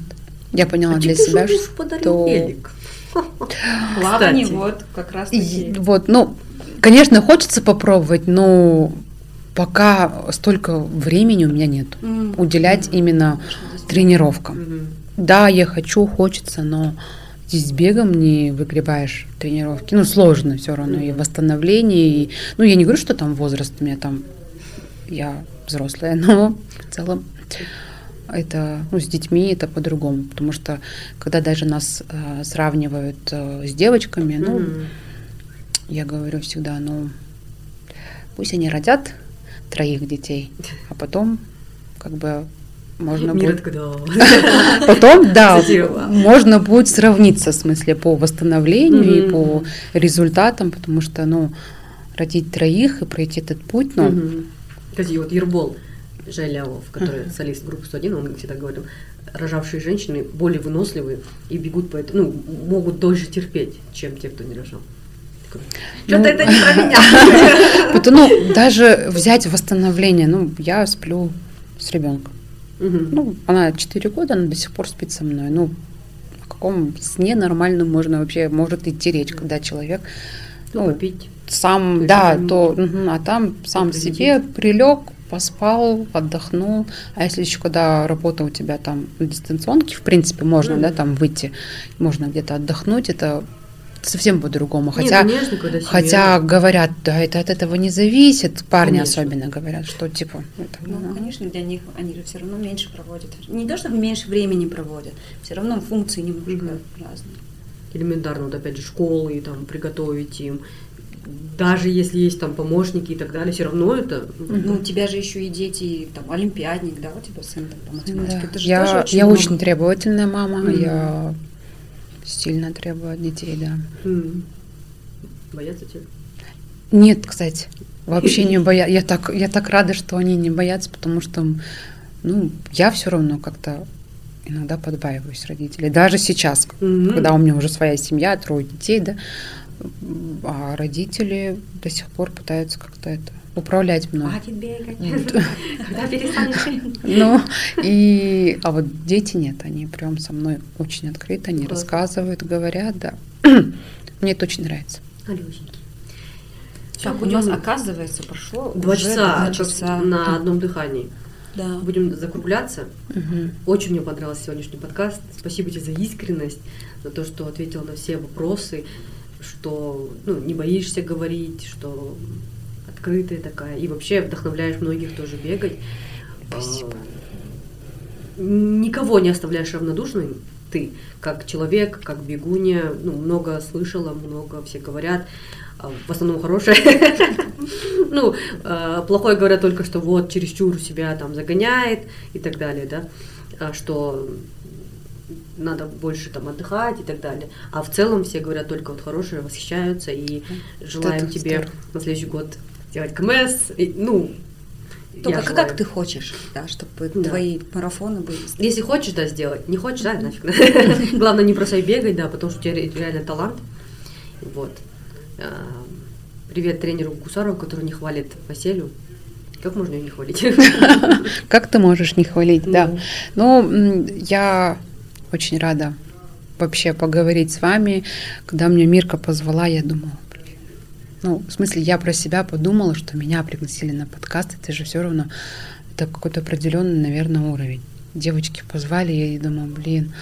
я поняла А для себя, что... велик. (laughs) Плавание, вот, как раз таки. Вот, ну, конечно, хочется попробовать, но пока столько времени у меня нет. Уделять именно тренировкам. Да, я хочу, хочется, но с бегом не выгребаешь тренировки. Ну, сложно все равно. И восстановление. И, ну, я не говорю, что там возраст у меня там... Я взрослая, (laughs) но в целом это ну, с детьми это по-другому, потому что когда даже нас э, сравнивают э, с девочками, ну, mm-hmm. я говорю всегда, ну, пусть они родят троих детей, а потом как бы можно Мир будет... (laughs) Потом, да, (laughs) можно будет сравниться, в смысле, по восстановлению и по результатам, потому что, ну, родить троих и пройти этот путь, ну... Кстати, вот Ербол Желявов, который uh-huh. солист группы 101, он всегда говорит, рожавшие женщины более выносливые и бегут по этому, ну, могут дольше терпеть, чем те, кто не рожал. Что-то ну, это не про меня. (laughs) Ну, даже взять восстановление, ну, я сплю с ребенком. Ну, она 4 года, она до сих пор спит со мной. Ну, в каком сне нормальном можно вообще, может идти речь, когда человек... Ну, ну. Сам, да, то, а там сам себе прилег, поспал, отдохнул. А если еще когда работа у тебя там на дистанционке, в принципе, можно, mm-hmm. да, там выйти, можно где-то отдохнуть, это совсем по-другому. Хотя, не, конечно, когда хотя говорят, да, это от этого не зависит, парни конечно. особенно говорят, что типа. Это, ну, ну, конечно, для них они же все равно меньше проводят. Не то, чтобы меньше времени проводят, все равно функции немножко mm-hmm. разные. Элементарно, вот опять же, школы, там, приготовить им, даже если есть там помощники и так далее, все равно это... Ну, у тебя же еще и дети, там, олимпиадник, да, у тебя сын там, по математике. Да. Это же я тоже очень я много. очень требовательная мама, mm-hmm. я сильно требую от детей, да. Mm-hmm. Боятся тебя? Нет, кстати, вообще не (laughs) боятся. Я так, я так рада, что они не боятся, потому что, ну, я все равно как-то иногда подбаиваюсь родителей. Даже сейчас, mm-hmm. когда у меня уже своя семья, трое детей, да, а родители до сих пор пытаются как-то это управлять мной. (laughs) Ну, и... А вот дети нет, они прям со мной очень открыто, они рассказывают, говорят, да. (clears throat) Мне это очень нравится. Так, у нас, оказывается, прошло два часа, два часа на одном дыхании. Да. Будем закругляться. Угу. Очень мне понравился сегодняшний подкаст. Спасибо тебе за искренность, за то, что ответил на все вопросы что ну, не боишься говорить, что открытая такая, и вообще вдохновляешь многих тоже бегать. Спасибо. А, никого не оставляешь равнодушным, ты, как человек, как бегуня, ну, много слышала, много все говорят, а, в основном хорошее. (laughs) Ну, а, плохое говорят только, что вот чересчур себя там загоняет и так далее, да, что надо больше там отдыхать и так далее. А в целом все говорят только вот хорошее, восхищаются и желаем Это тебе здорово. на следующий год сделать КМС. И, ну, только как, как ты хочешь, да, чтобы да. твои марафоны были. Если хочешь, да, сделать. Не хочешь, да, нафиг. (laughs) Главное не бросай бегать, да, потому что у тебя реально талант. Вот. А, привет тренеру Гусарову, который не хвалит Василию. Как можно ее не хвалить? (laughs) Как ты можешь не хвалить, да. Ну, я очень рада вообще поговорить с вами. Когда мне Мирка позвала, я думала, ну, в смысле, я про себя подумала, что меня пригласили на подкаст, это же все равно, это какой-то определенный, наверное, уровень. Девочки позвали, я думала, блин,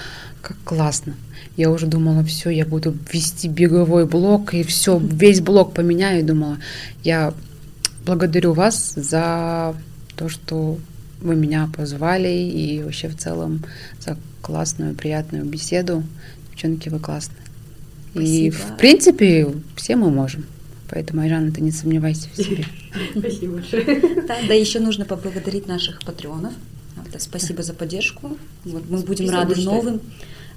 как классно. Я уже думала, все, я буду вести беговой блок, и все, весь блок поменяю. И думала, я благодарю вас за то, что вы меня позвали, и вообще в целом за классную, приятную беседу. Девчонки, вы классные. Спасибо. И, в принципе, все мы можем. Поэтому, Айжан, ты не сомневайся в себе. Спасибо большое. Да, да, еще нужно поблагодарить наших патреонов. Спасибо за поддержку. Вот, мы будем рады новым.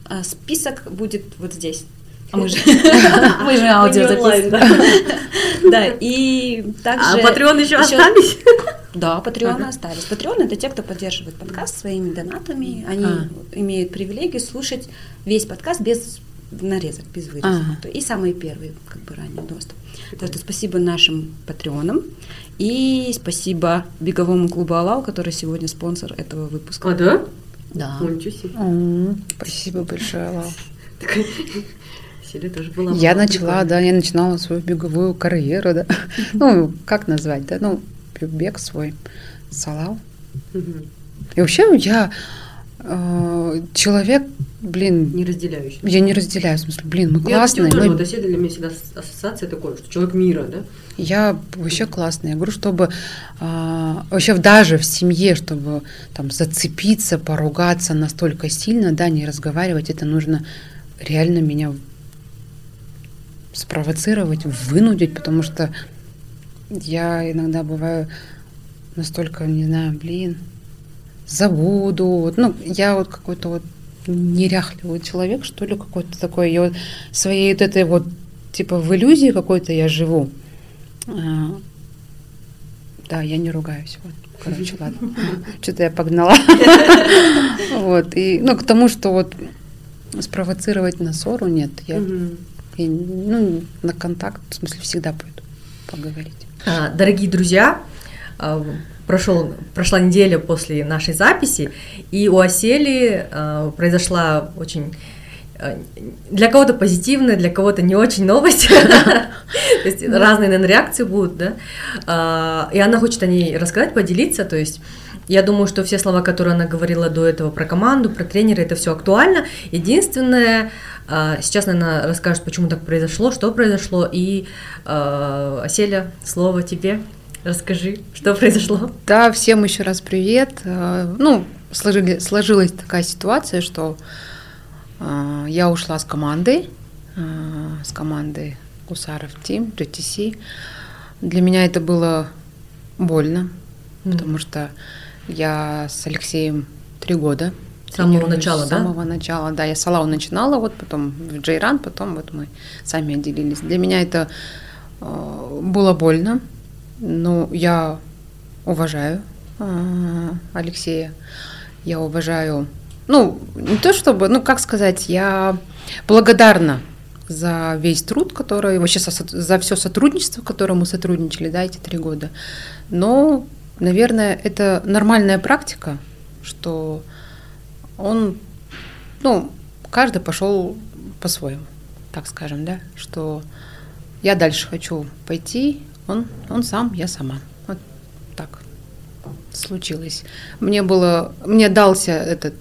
А, список будет вот здесь. А мы же, (laughs) мы же аудио записываем. (laughs) Да, и также... А Patreon еще остались? (laughs) Да, патреоны остались. Патреоны это те, кто поддерживает подкаст своими донатами. Они а. имеют привилегию слушать весь подкаст без нарезок, без вырезок. Ага. И самые первые, как бы ранний доступ. Так что спасибо нашим патреонам. И спасибо беговому клубу Алау, который сегодня спонсор этого выпуска. А, да? Да. О, спасибо большое, Алау. (laughs) (laughs) Сели тоже была. Я начала, да, я начинала свою беговую карьеру, да. (laughs) Ну, как назвать, да, ну, бег свой, салал. И вообще я э, человек блин, Не разделяющий. я не разделяю, в смысле, блин, мы Я классные, тоже, мы вот Оселя для меня всегда ас- ассоциация такой, что человек мира, да? Я вообще классная. Я говорю, чтобы а, вообще даже в семье, чтобы там зацепиться, поругаться настолько сильно, да, не разговаривать, это нужно реально меня спровоцировать, вынудить, потому что я иногда бываю настолько, не знаю, блин, забуду. Ну, я вот какой-то вот неряхливый человек, что ли, какой-то такой. Я вот своей вот этой вот, типа, в иллюзии какой-то я живу. А, Да, я не ругаюсь. Вот. Короче, ладно. (laughs) Что-то я погнала. (laughs) Вот. И, ну, к тому, что вот спровоцировать на ссору нет. Я, я, ну, на контакт, в смысле, всегда пойду поговорить. А, Дорогие друзья, а, прошел, прошла неделя после нашей записи, и у Осели а, произошла очень для кого-то позитивная, для кого-то не очень новость. (laughs) То есть разные, наверное, реакции будут, да. И она хочет о ней рассказать, поделиться. То есть я думаю, что все слова, которые она говорила до этого про команду, про тренера, это все актуально. Единственное, а, сейчас, наверное, расскажет, почему так произошло, что произошло. И, а, Оселя, слово тебе. Расскажи, что произошло. Да, всем еще раз привет. Э, Ну, сложилась такая ситуация, что я ушла с команды, с команды Гусаров Тим, GTC. Для меня это было больно, потому что я с Алексеем три года. С самого начала, С да? самого начала, да. Я с Алау начинала, вот потом в Джейран, потом вот мы сами отделились. Для меня это э, было больно, но я уважаю э, Алексея, я уважаю, ну, не то чтобы, ну, как сказать, я благодарна за весь труд, который, вообще со- за все сотрудничество, которое мы сотрудничали, да, эти три года. Но, наверное, это нормальная практика, что он, ну, каждый пошел по-своему, так скажем, да, что я дальше хочу пойти, он, он сам, я сама. Вот так случилось. Мне было, мне дался этот,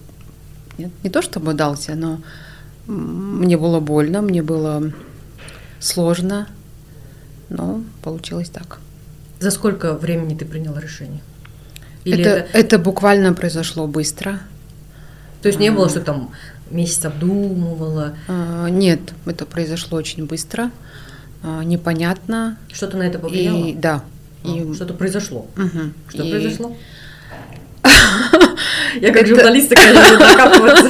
нет, не то чтобы дался, но мне было больно, мне было сложно, но получилось так. За сколько времени ты приняла решение? Или это, это, это буквально произошло быстро. То есть не было, что там месяц обдумывала, А, Нет, это произошло очень быстро, а, непонятно. что-то на это повлияло? И да. А, И, Что-то произошло. мгм. Что И- произошло? (laughs) Я как журналист такая люблю докапываться.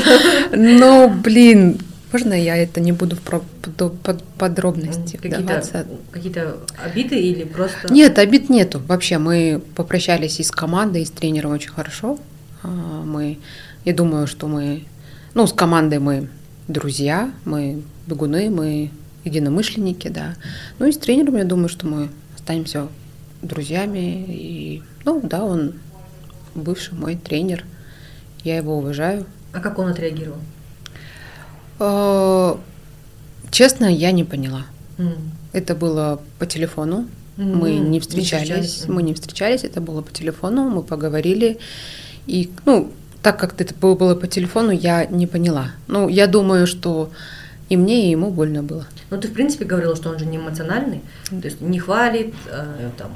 (laughs) Ну, блин, можно я это не буду в подробности Какие-то какие-то обиды или просто... Нет, обид нету. Вообще, мы попрощались и с командой, и с тренером очень хорошо. А, Мы, я думаю, что мы, ну, с командой мы друзья, мы бегуны, мы единомышленники, да. Ну и с тренером, я думаю, что мы останемся друзьями. И, ну, да, он бывший мой тренер. Я его уважаю. А как он отреагировал? Э, Честно, я не поняла. Это было по телефону. М, Мы не не встречались. мы не встречались, это было по телефону, мы поговорили. И, ну, так как это было, по телефону, я не поняла. Ну, я думаю, что и мне, и ему больно было. Ну, ты, в принципе, говорила, что он же не эмоциональный, то есть не хвалит, э, там,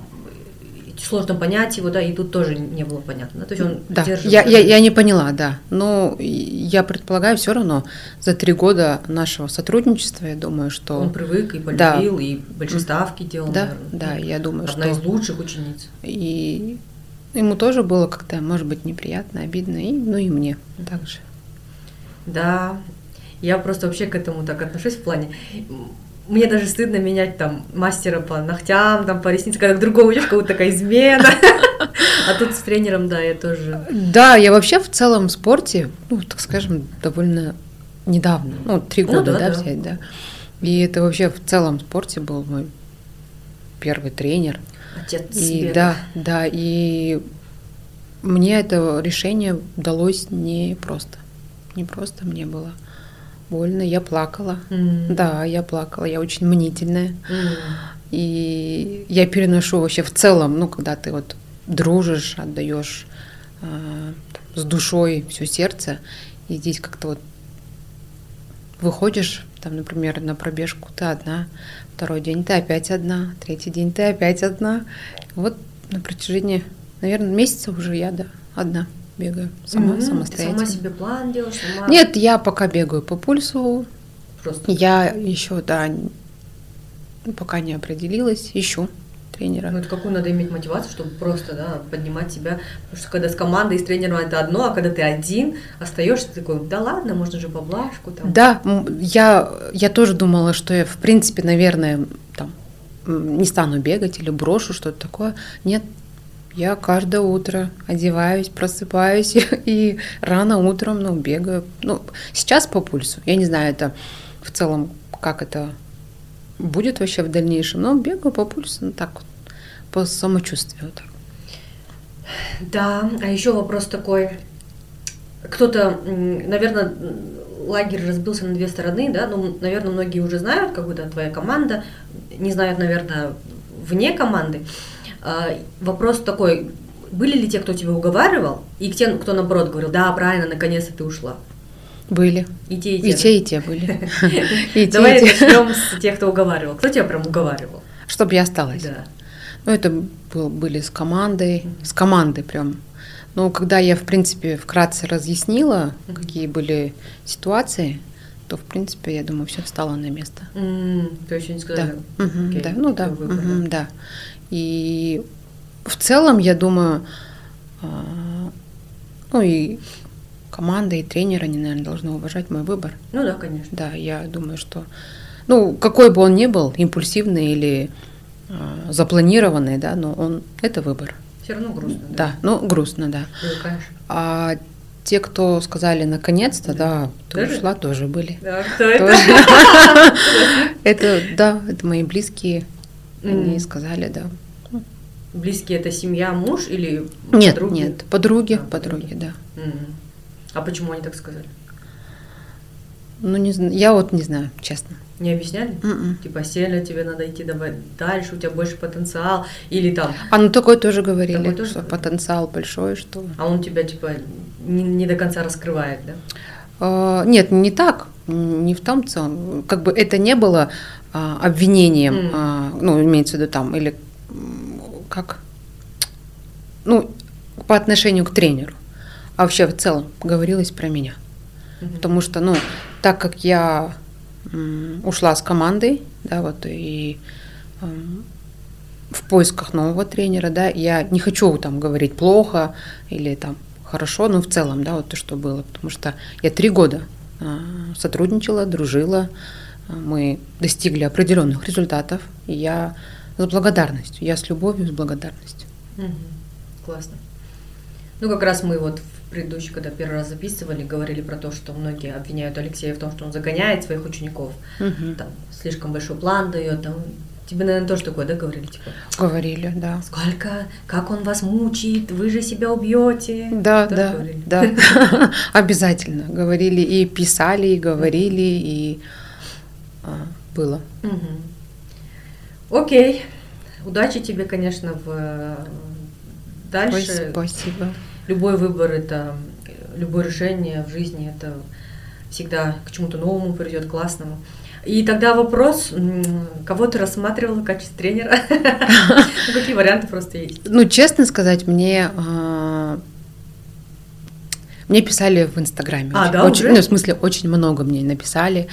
сложно понять его, да, и тут тоже не было понятно, да, то есть он Да, я, да? я, я не поняла, да. Но я предполагаю, все равно за три года нашего сотрудничества, я думаю, что... Он привык и Да. полюбил, и большие ставки делал, да, наверное. да, я думаю, Одна что... из лучших учениц. И ему тоже было как-то, может быть, неприятно, обидно, и, ну и мне также. Да, я просто вообще к этому так отношусь в плане. Мне даже стыдно менять там мастера по ногтям, там по ресницам, когда к другому идешь, как будто такая измена. А тут с тренером, да, я тоже. Да, я вообще в целом в спорте, ну, так скажем, довольно недавно, ну, три Ну года, да, да, да. взять, да. И это вообще в целом в спорте был мой первый тренер. Отец И бега. да, да, и мне это решение удалось не просто. Не просто мне было больно, я плакала. М. Да, я плакала, я очень мнительная. М. И я переношу вообще в целом, ну, когда ты вот дружишь, отдаешь э, с душой все сердце, и здесь как-то вот выходишь, там, например, на пробежку, ты одна, второй день ты опять одна, третий день ты опять одна. Вот на протяжении, наверное, месяца уже я, да, одна бегаю сама, Мгм. самостоятельно. Ты сама себе план делаешь, сама... Нет, я пока бегаю по пульсу, Просто. я еще, да, пока не определилась, ищу тренера. Ну, это какую надо иметь мотивацию, чтобы просто, да, поднимать себя. Потому что когда с командой с тренером это одно, а когда ты один, остаешься ты такой, да ладно, можно же поблажку там. Да, я, я тоже думала, что я, в принципе, наверное, там, не стану бегать или брошу что-то такое. Нет, я каждое утро одеваюсь, просыпаюсь (laughs) и рано утром, ну, бегаю. Ну, сейчас по пульсу. Я не знаю, это в целом, как это будет вообще в дальнейшем, но бегаю по пульсу, ну, так вот, по самочувствию. вот. Да, а еще вопрос такой. Кто-то, наверное, лагерь разбился на две стороны, да, ну, наверное, многие уже знают, как бы, да, твоя команда, не знают, наверное, вне команды. А, Вопрос такой, были ли те, кто тебя уговаривал, и те, кто наоборот говорил, да, правильно, наконец-то ты ушла. Были. И те, и И те. и те были. (laughs) И те, Давай и те. начнем с тех, кто уговаривал. Кто тебя прям уговаривал? Чтобы я осталась. Да. Ну, это был, были с командой, с командой прям. Но когда я, в принципе, вкратце разъяснила, какие были ситуации, то, в принципе, я думаю, все встало на место. М, То есть они Да, сказали, да, ну да, выбор, да. И в целом, я думаю, а, ну и команда, и тренер, они, наверное, должны уважать мой выбор. Ну да, конечно. Да, я думаю, что, ну, какой бы он ни был, импульсивный или а, запланированный, да, но он это выбор. Все равно грустно. Да, ну грустно, да. Привыкаешь. А те, кто сказали наконец-то, да, ты Тоже? ушла, тоже были. Да, кто это? (laughs) Это, да, это мои близкие, они М. сказали, да. Близкие это семья, муж или Нет, подруги? нет, подруги, А, подруги, да. Мгм. А почему они так сказали? Ну, не знаю, я вот не знаю, честно. Не объясняли? М-м. Типа, Селя, тебе надо идти давай дальше, у тебя больше потенциал. Или там, А ну такое тоже говорили, Такое тоже что говорили? потенциал большой, что... а он тебя, типа, не, не до конца раскрывает, да? А, Нет, не так, не в том целом. Как бы это не было а, обвинением, М. а, ну, имеется в виду там, или как, ну, по отношению к тренеру, а вообще в целом говорилось про меня. Мгм. Потому что, ну, так как я м, ушла с командой, да, вот, и м, в поисках нового тренера, да, я не хочу там говорить плохо или там хорошо, но в целом, да, вот то, что было, потому что я три года сотрудничала, дружила, мы достигли определенных результатов, и я с благодарностью, я с любовью, с благодарностью. Мгм. Классно. Ну, как раз мы вот в предыдущий, когда первый раз записывали, говорили про то, что многие обвиняют Алексея в том, что он загоняет своих учеников, Мгм. там, слишком большой план дает, там, тебе, наверное, тоже такое, да, говорили, типа, Говорили, да. сколько, как он вас мучает, вы же себя убьете. Да, Тоже да, говорили? да. (laughs) Обязательно. Говорили и писали, и говорили, и а, было. Окей. Удачи тебе, конечно, в э, дальше. Спасибо. Любой выбор это любое решение в жизни это всегда к чему-то новому придет, классному. И тогда вопрос, кого ты рассматривала в качестве тренера? (laughs) Ну, Какие варианты просто есть? Ну, честно сказать, мне а, мне писали в Инстаграме. А, очень, да, очень- уже? ну, в смысле, очень много мне написали.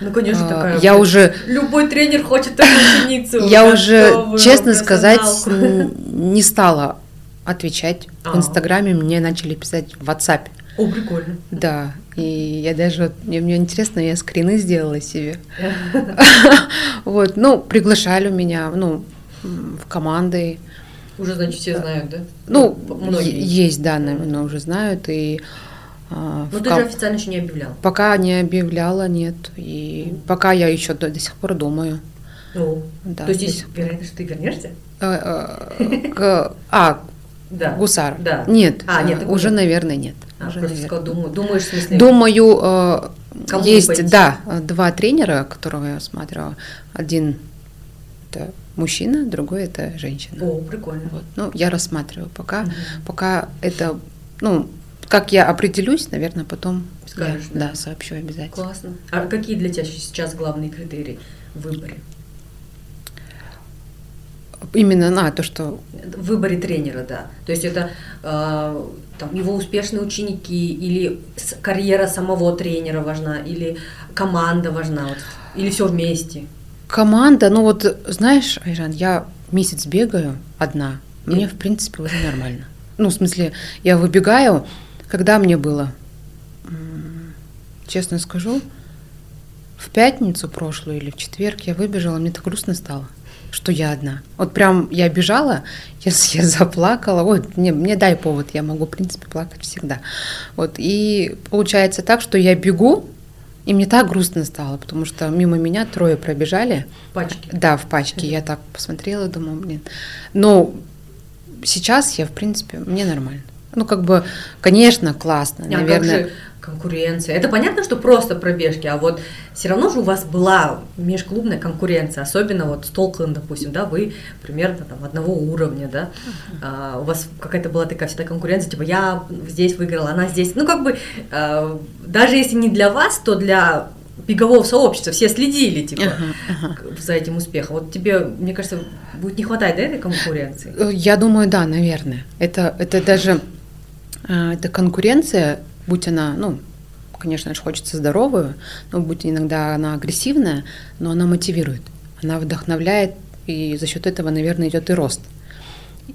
Ну, конечно, А, такая. я уже- Любой тренер хочет такую ученицу. Я уже, честно сказать, (laughs) не стала отвечать. А. В Инстаграме мне начали писать в WhatsApp. О, прикольно. Да, и я даже, вот, мне, мне интересно, я скрины сделала себе. (laughs) Вот, ну, приглашали меня, ну, в команды. Уже, значит, все знают, да? Ну, многие. есть, да, наверное, уже знают. И а, Но ты же официально еще не объявлял. пока не объявляла, нет. И пока я еще до, до сих пор думаю. О, Да, То есть есть вероятность, что ты вернешься? Э, э, (laughs) А, Да. гусар. Да. Нет, А, нет, уже, нет. наверное, нет. А, Уже, наверное. сказал, думаю, думаешь, в смысле? Думаю, э, Кому есть, пойти? да, два тренера, которого я осматривала. Один это мужчина, другой это женщина. О, прикольно. Вот. Ну, я рассматриваю пока, Мгм. пока это, ну, как я определюсь, наверное, потом Скажешь, я, да? да, сообщу обязательно. Классно. А какие для тебя сейчас главные критерии в выборе? Именно на то, что В выборе тренера, да. То есть это э, там, его успешные ученики или карьера самого тренера важна, или команда важна, вот, или все вместе. команда, ну вот, знаешь, Айжан, я месяц бегаю одна, И- мне, в принципе, уже нормально. Ну, в смысле, я выбегаю, когда мне было, честно скажу, в пятницу прошлую или в четверг я выбежала, мне так грустно стало, что я одна. Вот прям я бежала, я, я заплакала, ой, мне, мне дай повод, я могу, в принципе, плакать всегда. Вот, и получается так, что я бегу, и мне так грустно стало, потому что мимо меня трое пробежали, Пачки. да, в пачке. Я так посмотрела, думаю, блин. Но сейчас я, в принципе, мне нормально. Ну, как бы, конечно, классно, А как наверное. же конкуренция? Это понятно, что просто пробежки, а вот все равно же у вас была межклубная конкуренция, особенно вот с Толклен, допустим, да, вы примерно там одного уровня, да, А, у вас какая-то была такая всегда конкуренция, типа я здесь выиграла, она здесь, ну как бы а, даже если не для вас, то для бегового сообщества все следили, типа, ага. к- за этим успехом. Вот тебе, мне кажется, будет не хватать, да, этой конкуренции? Я думаю, да, наверное. Это, это даже э, эта конкуренция, будь она, ну, конечно же, хочется здоровую, но будь иногда она агрессивная, но она мотивирует, она вдохновляет, и за счет этого, наверное, идет и рост.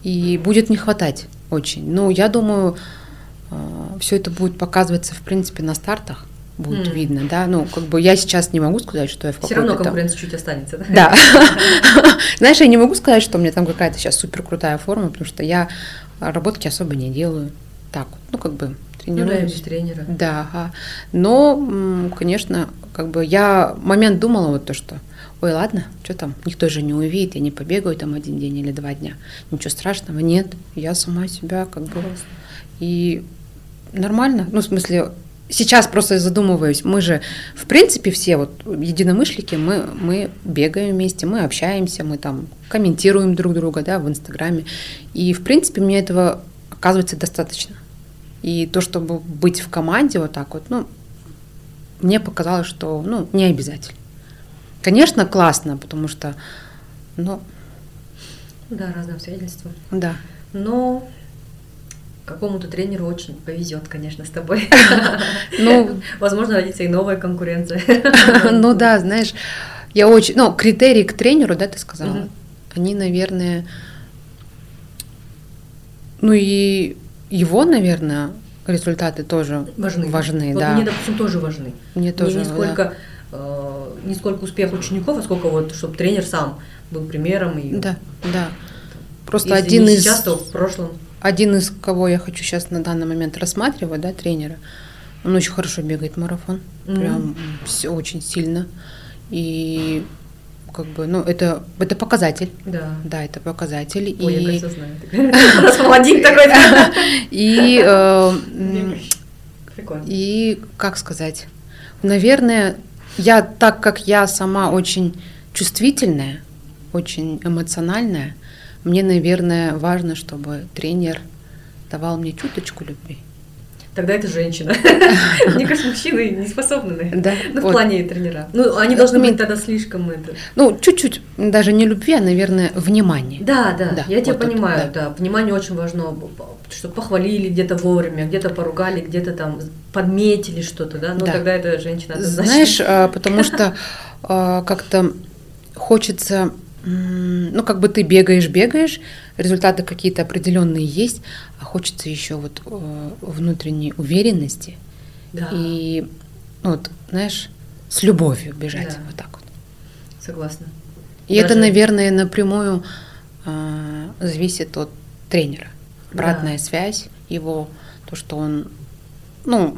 И будет не хватать очень. Ну, я думаю, все это будет показываться, в принципе, на стартах. Будет М. видно, да. Ну, как бы я сейчас не могу сказать, что я в Все равно какой-то там- конкуренция чуть останется, да? да. (laughs) Знаешь, я не могу сказать, что у меня там какая-то сейчас супер крутая форма, потому что я работки особо не делаю. Так, вот, ну как бы Ну да, тренируюсь. тренера. Да, ага. но, конечно, как бы я момент думала вот то, что, ой, ладно, что там, никто же не увидит, я не побегаю там один день или два дня, ничего страшного, нет, я сама себя как бы и нормально, ну в смысле сейчас просто задумываюсь, мы же в принципе все вот единомышленники, мы мы бегаем вместе, мы общаемся, мы там комментируем друг друга, да, в Инстаграме, и в принципе мне этого оказывается достаточно. И то, чтобы быть в команде вот так вот, ну, мне показалось, что, ну, не обязательно. Конечно, классно, потому что, ну, Да, разные обстоятельства. да. Но какому-то тренеру очень повезет, конечно, с тобой. (laughs) (laughs) Ну, Возможно, родится и новая конкуренция. (laughs) ну да, знаешь, я очень, ну, критерии к тренеру, да, ты сказала, они, наверное, ну и его, наверное, результаты тоже Важны. важны, Вот да. Мне, допустим, тоже важны. Мне Не, тоже, не да. сколько, э, не сколько успех учеников, а сколько вот, чтобы тренер сам был примером. И Да, да. Просто если один не из сейчас, то в прошлом. один из кого я хочу сейчас на данный момент рассматривать, да, тренера, он очень хорошо бегает марафон, Мгм. прям все очень сильно. И как бы, ну, это, это показатель. Да. Да, это показатель. Ой, я, и, кажется, знаю. (laughs) У нас молодик такой. (laughs) и, э, м, Бегающий. Прикольно. и, как сказать, наверное, я, так как я сама очень чувствительная, очень эмоциональная, мне, наверное, важно, чтобы тренер давал мне чуточку любви. Тогда это женщина. (laughs) Мне кажется, мужчины не способны на это. Ну, в плане тренера. Ну, они должны Ми- быть тогда слишком это. Ну, чуть-чуть, даже не любви, а, наверное, внимание. Да, да, я тебя понимаю, да. Внимание очень важно, чтобы похвалили где-то вовремя, где-то поругали, где-то там подметили что-то, да. Ну, Да. тогда это женщина. Знаешь, а, (laughs) потому что а, как-то хочется, ну, как бы ты бегаешь, бегаешь, результаты какие-то определенные есть, хочется еще вот э, внутренней уверенности Да, и, ну, вот, знаешь, с любовью бежать, Да. вот так вот. согласна. И это, Даже- наверное, напрямую а, зависит от тренера. Да. Обратная связь его, то, что он, ну,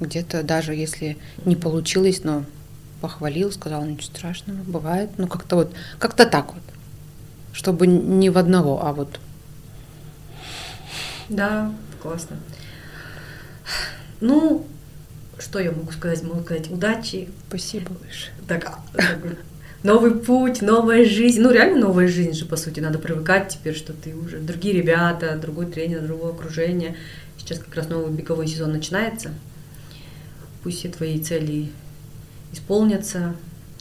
где-то даже если не получилось, но похвалил, сказал, ничего страшного, бывает. Ну, как-то вот, как-то так вот. Чтобы не в одного, а вот Да, классно. Ну, что я могу сказать? Могу сказать удачи. спасибо большое. Так, новый путь, новая жизнь. Ну, реально новая жизнь же, по сути. Надо привыкать теперь, что ты уже другие ребята, другой тренер, другое окружение. Сейчас как раз новый беговой сезон начинается. Пусть все твои цели исполнятся.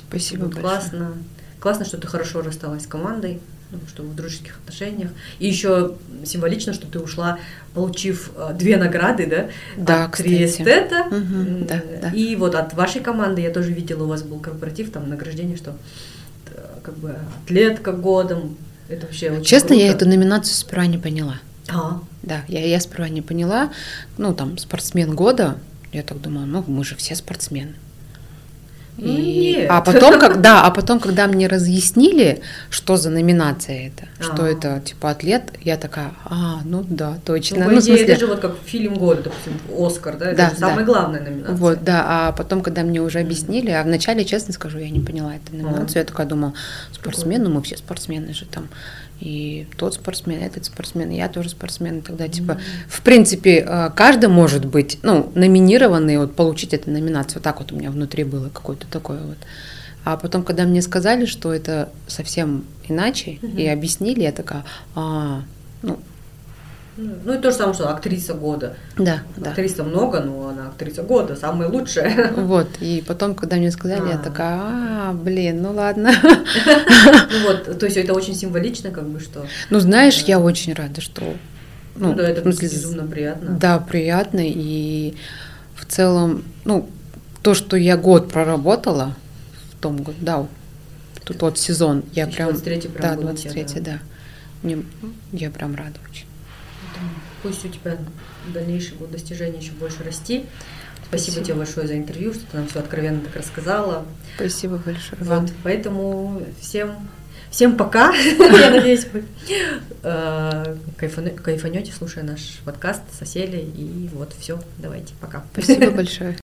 Спасибо большое. классно. Классно, что ты хорошо рассталась с командой, ну, что в дружеских отношениях. И еще символично, что ты ушла, получив э, две награды, да? Да, от кстати. Мгм, М, да, да. И вот от вашей команды я тоже видела, у вас был корпоратив, там награждение, что э, как бы атлетка годом. Это вообще очень Честно, я круто. эту номинацию сперва не поняла. А, Да, я, я сперва не поняла. Ну, там, спортсмен года. Я так думаю, ну, мы же все спортсмены. Ну, нет. А потом, когда, а потом, когда мне разъяснили, что за номинация это, что А. это типа атлет, я такая, а, ну да, точно. ну, Ну, идее, смысле, это же вот как фильм года, допустим, Оскар, да? Это Да, же самая да. главная номинация. Вот, да, а потом, когда мне уже объяснили, а вначале, честно скажу, я не поняла эту номинацию, я такая думала, спортсмен, ну мы все спортсмены же там, и тот спортсмен, этот спортсмен, я тоже спортсмен, и тогда, типа, в принципе, э, каждый может быть, ну, номинированный, вот, получить эту номинацию, так вот у меня внутри было какое-то такое вот. А потом, когда мне сказали, что это совсем иначе, и объяснили, я такая, а, ну, Ну и то же самое, что актриса года. да, да. Актриса много, но она актриса года, самая лучшая. (laughs) Вот, и потом, когда мне сказали, я А. такая, а, блин, ну ладно. (laughs) Ну вот, то есть это очень символично, как бы, что... Ну, знаешь, я очень рада, что... Ну, да, это безумно приятно. Да, приятно. И в целом, ну, то, что я год проработала в том году, да, тут вот сезон, я прям... 2023 прям да, был у тебя, 23 да. да. Мне, я прям рада очень. Пусть у тебя в дальнейшем будут достижения еще больше расти. Спасибо, Спасибо. тебе большое за интервью, что ты нам все откровенно так рассказала. Спасибо большое вам. Вот, поэтому всем, всем пока. (laughs) Я надеюсь, вы э, кайфане- кайфанете, слушая наш подкаст с Оселей. И вот все, давайте, пока. Спасибо (laughs) большое.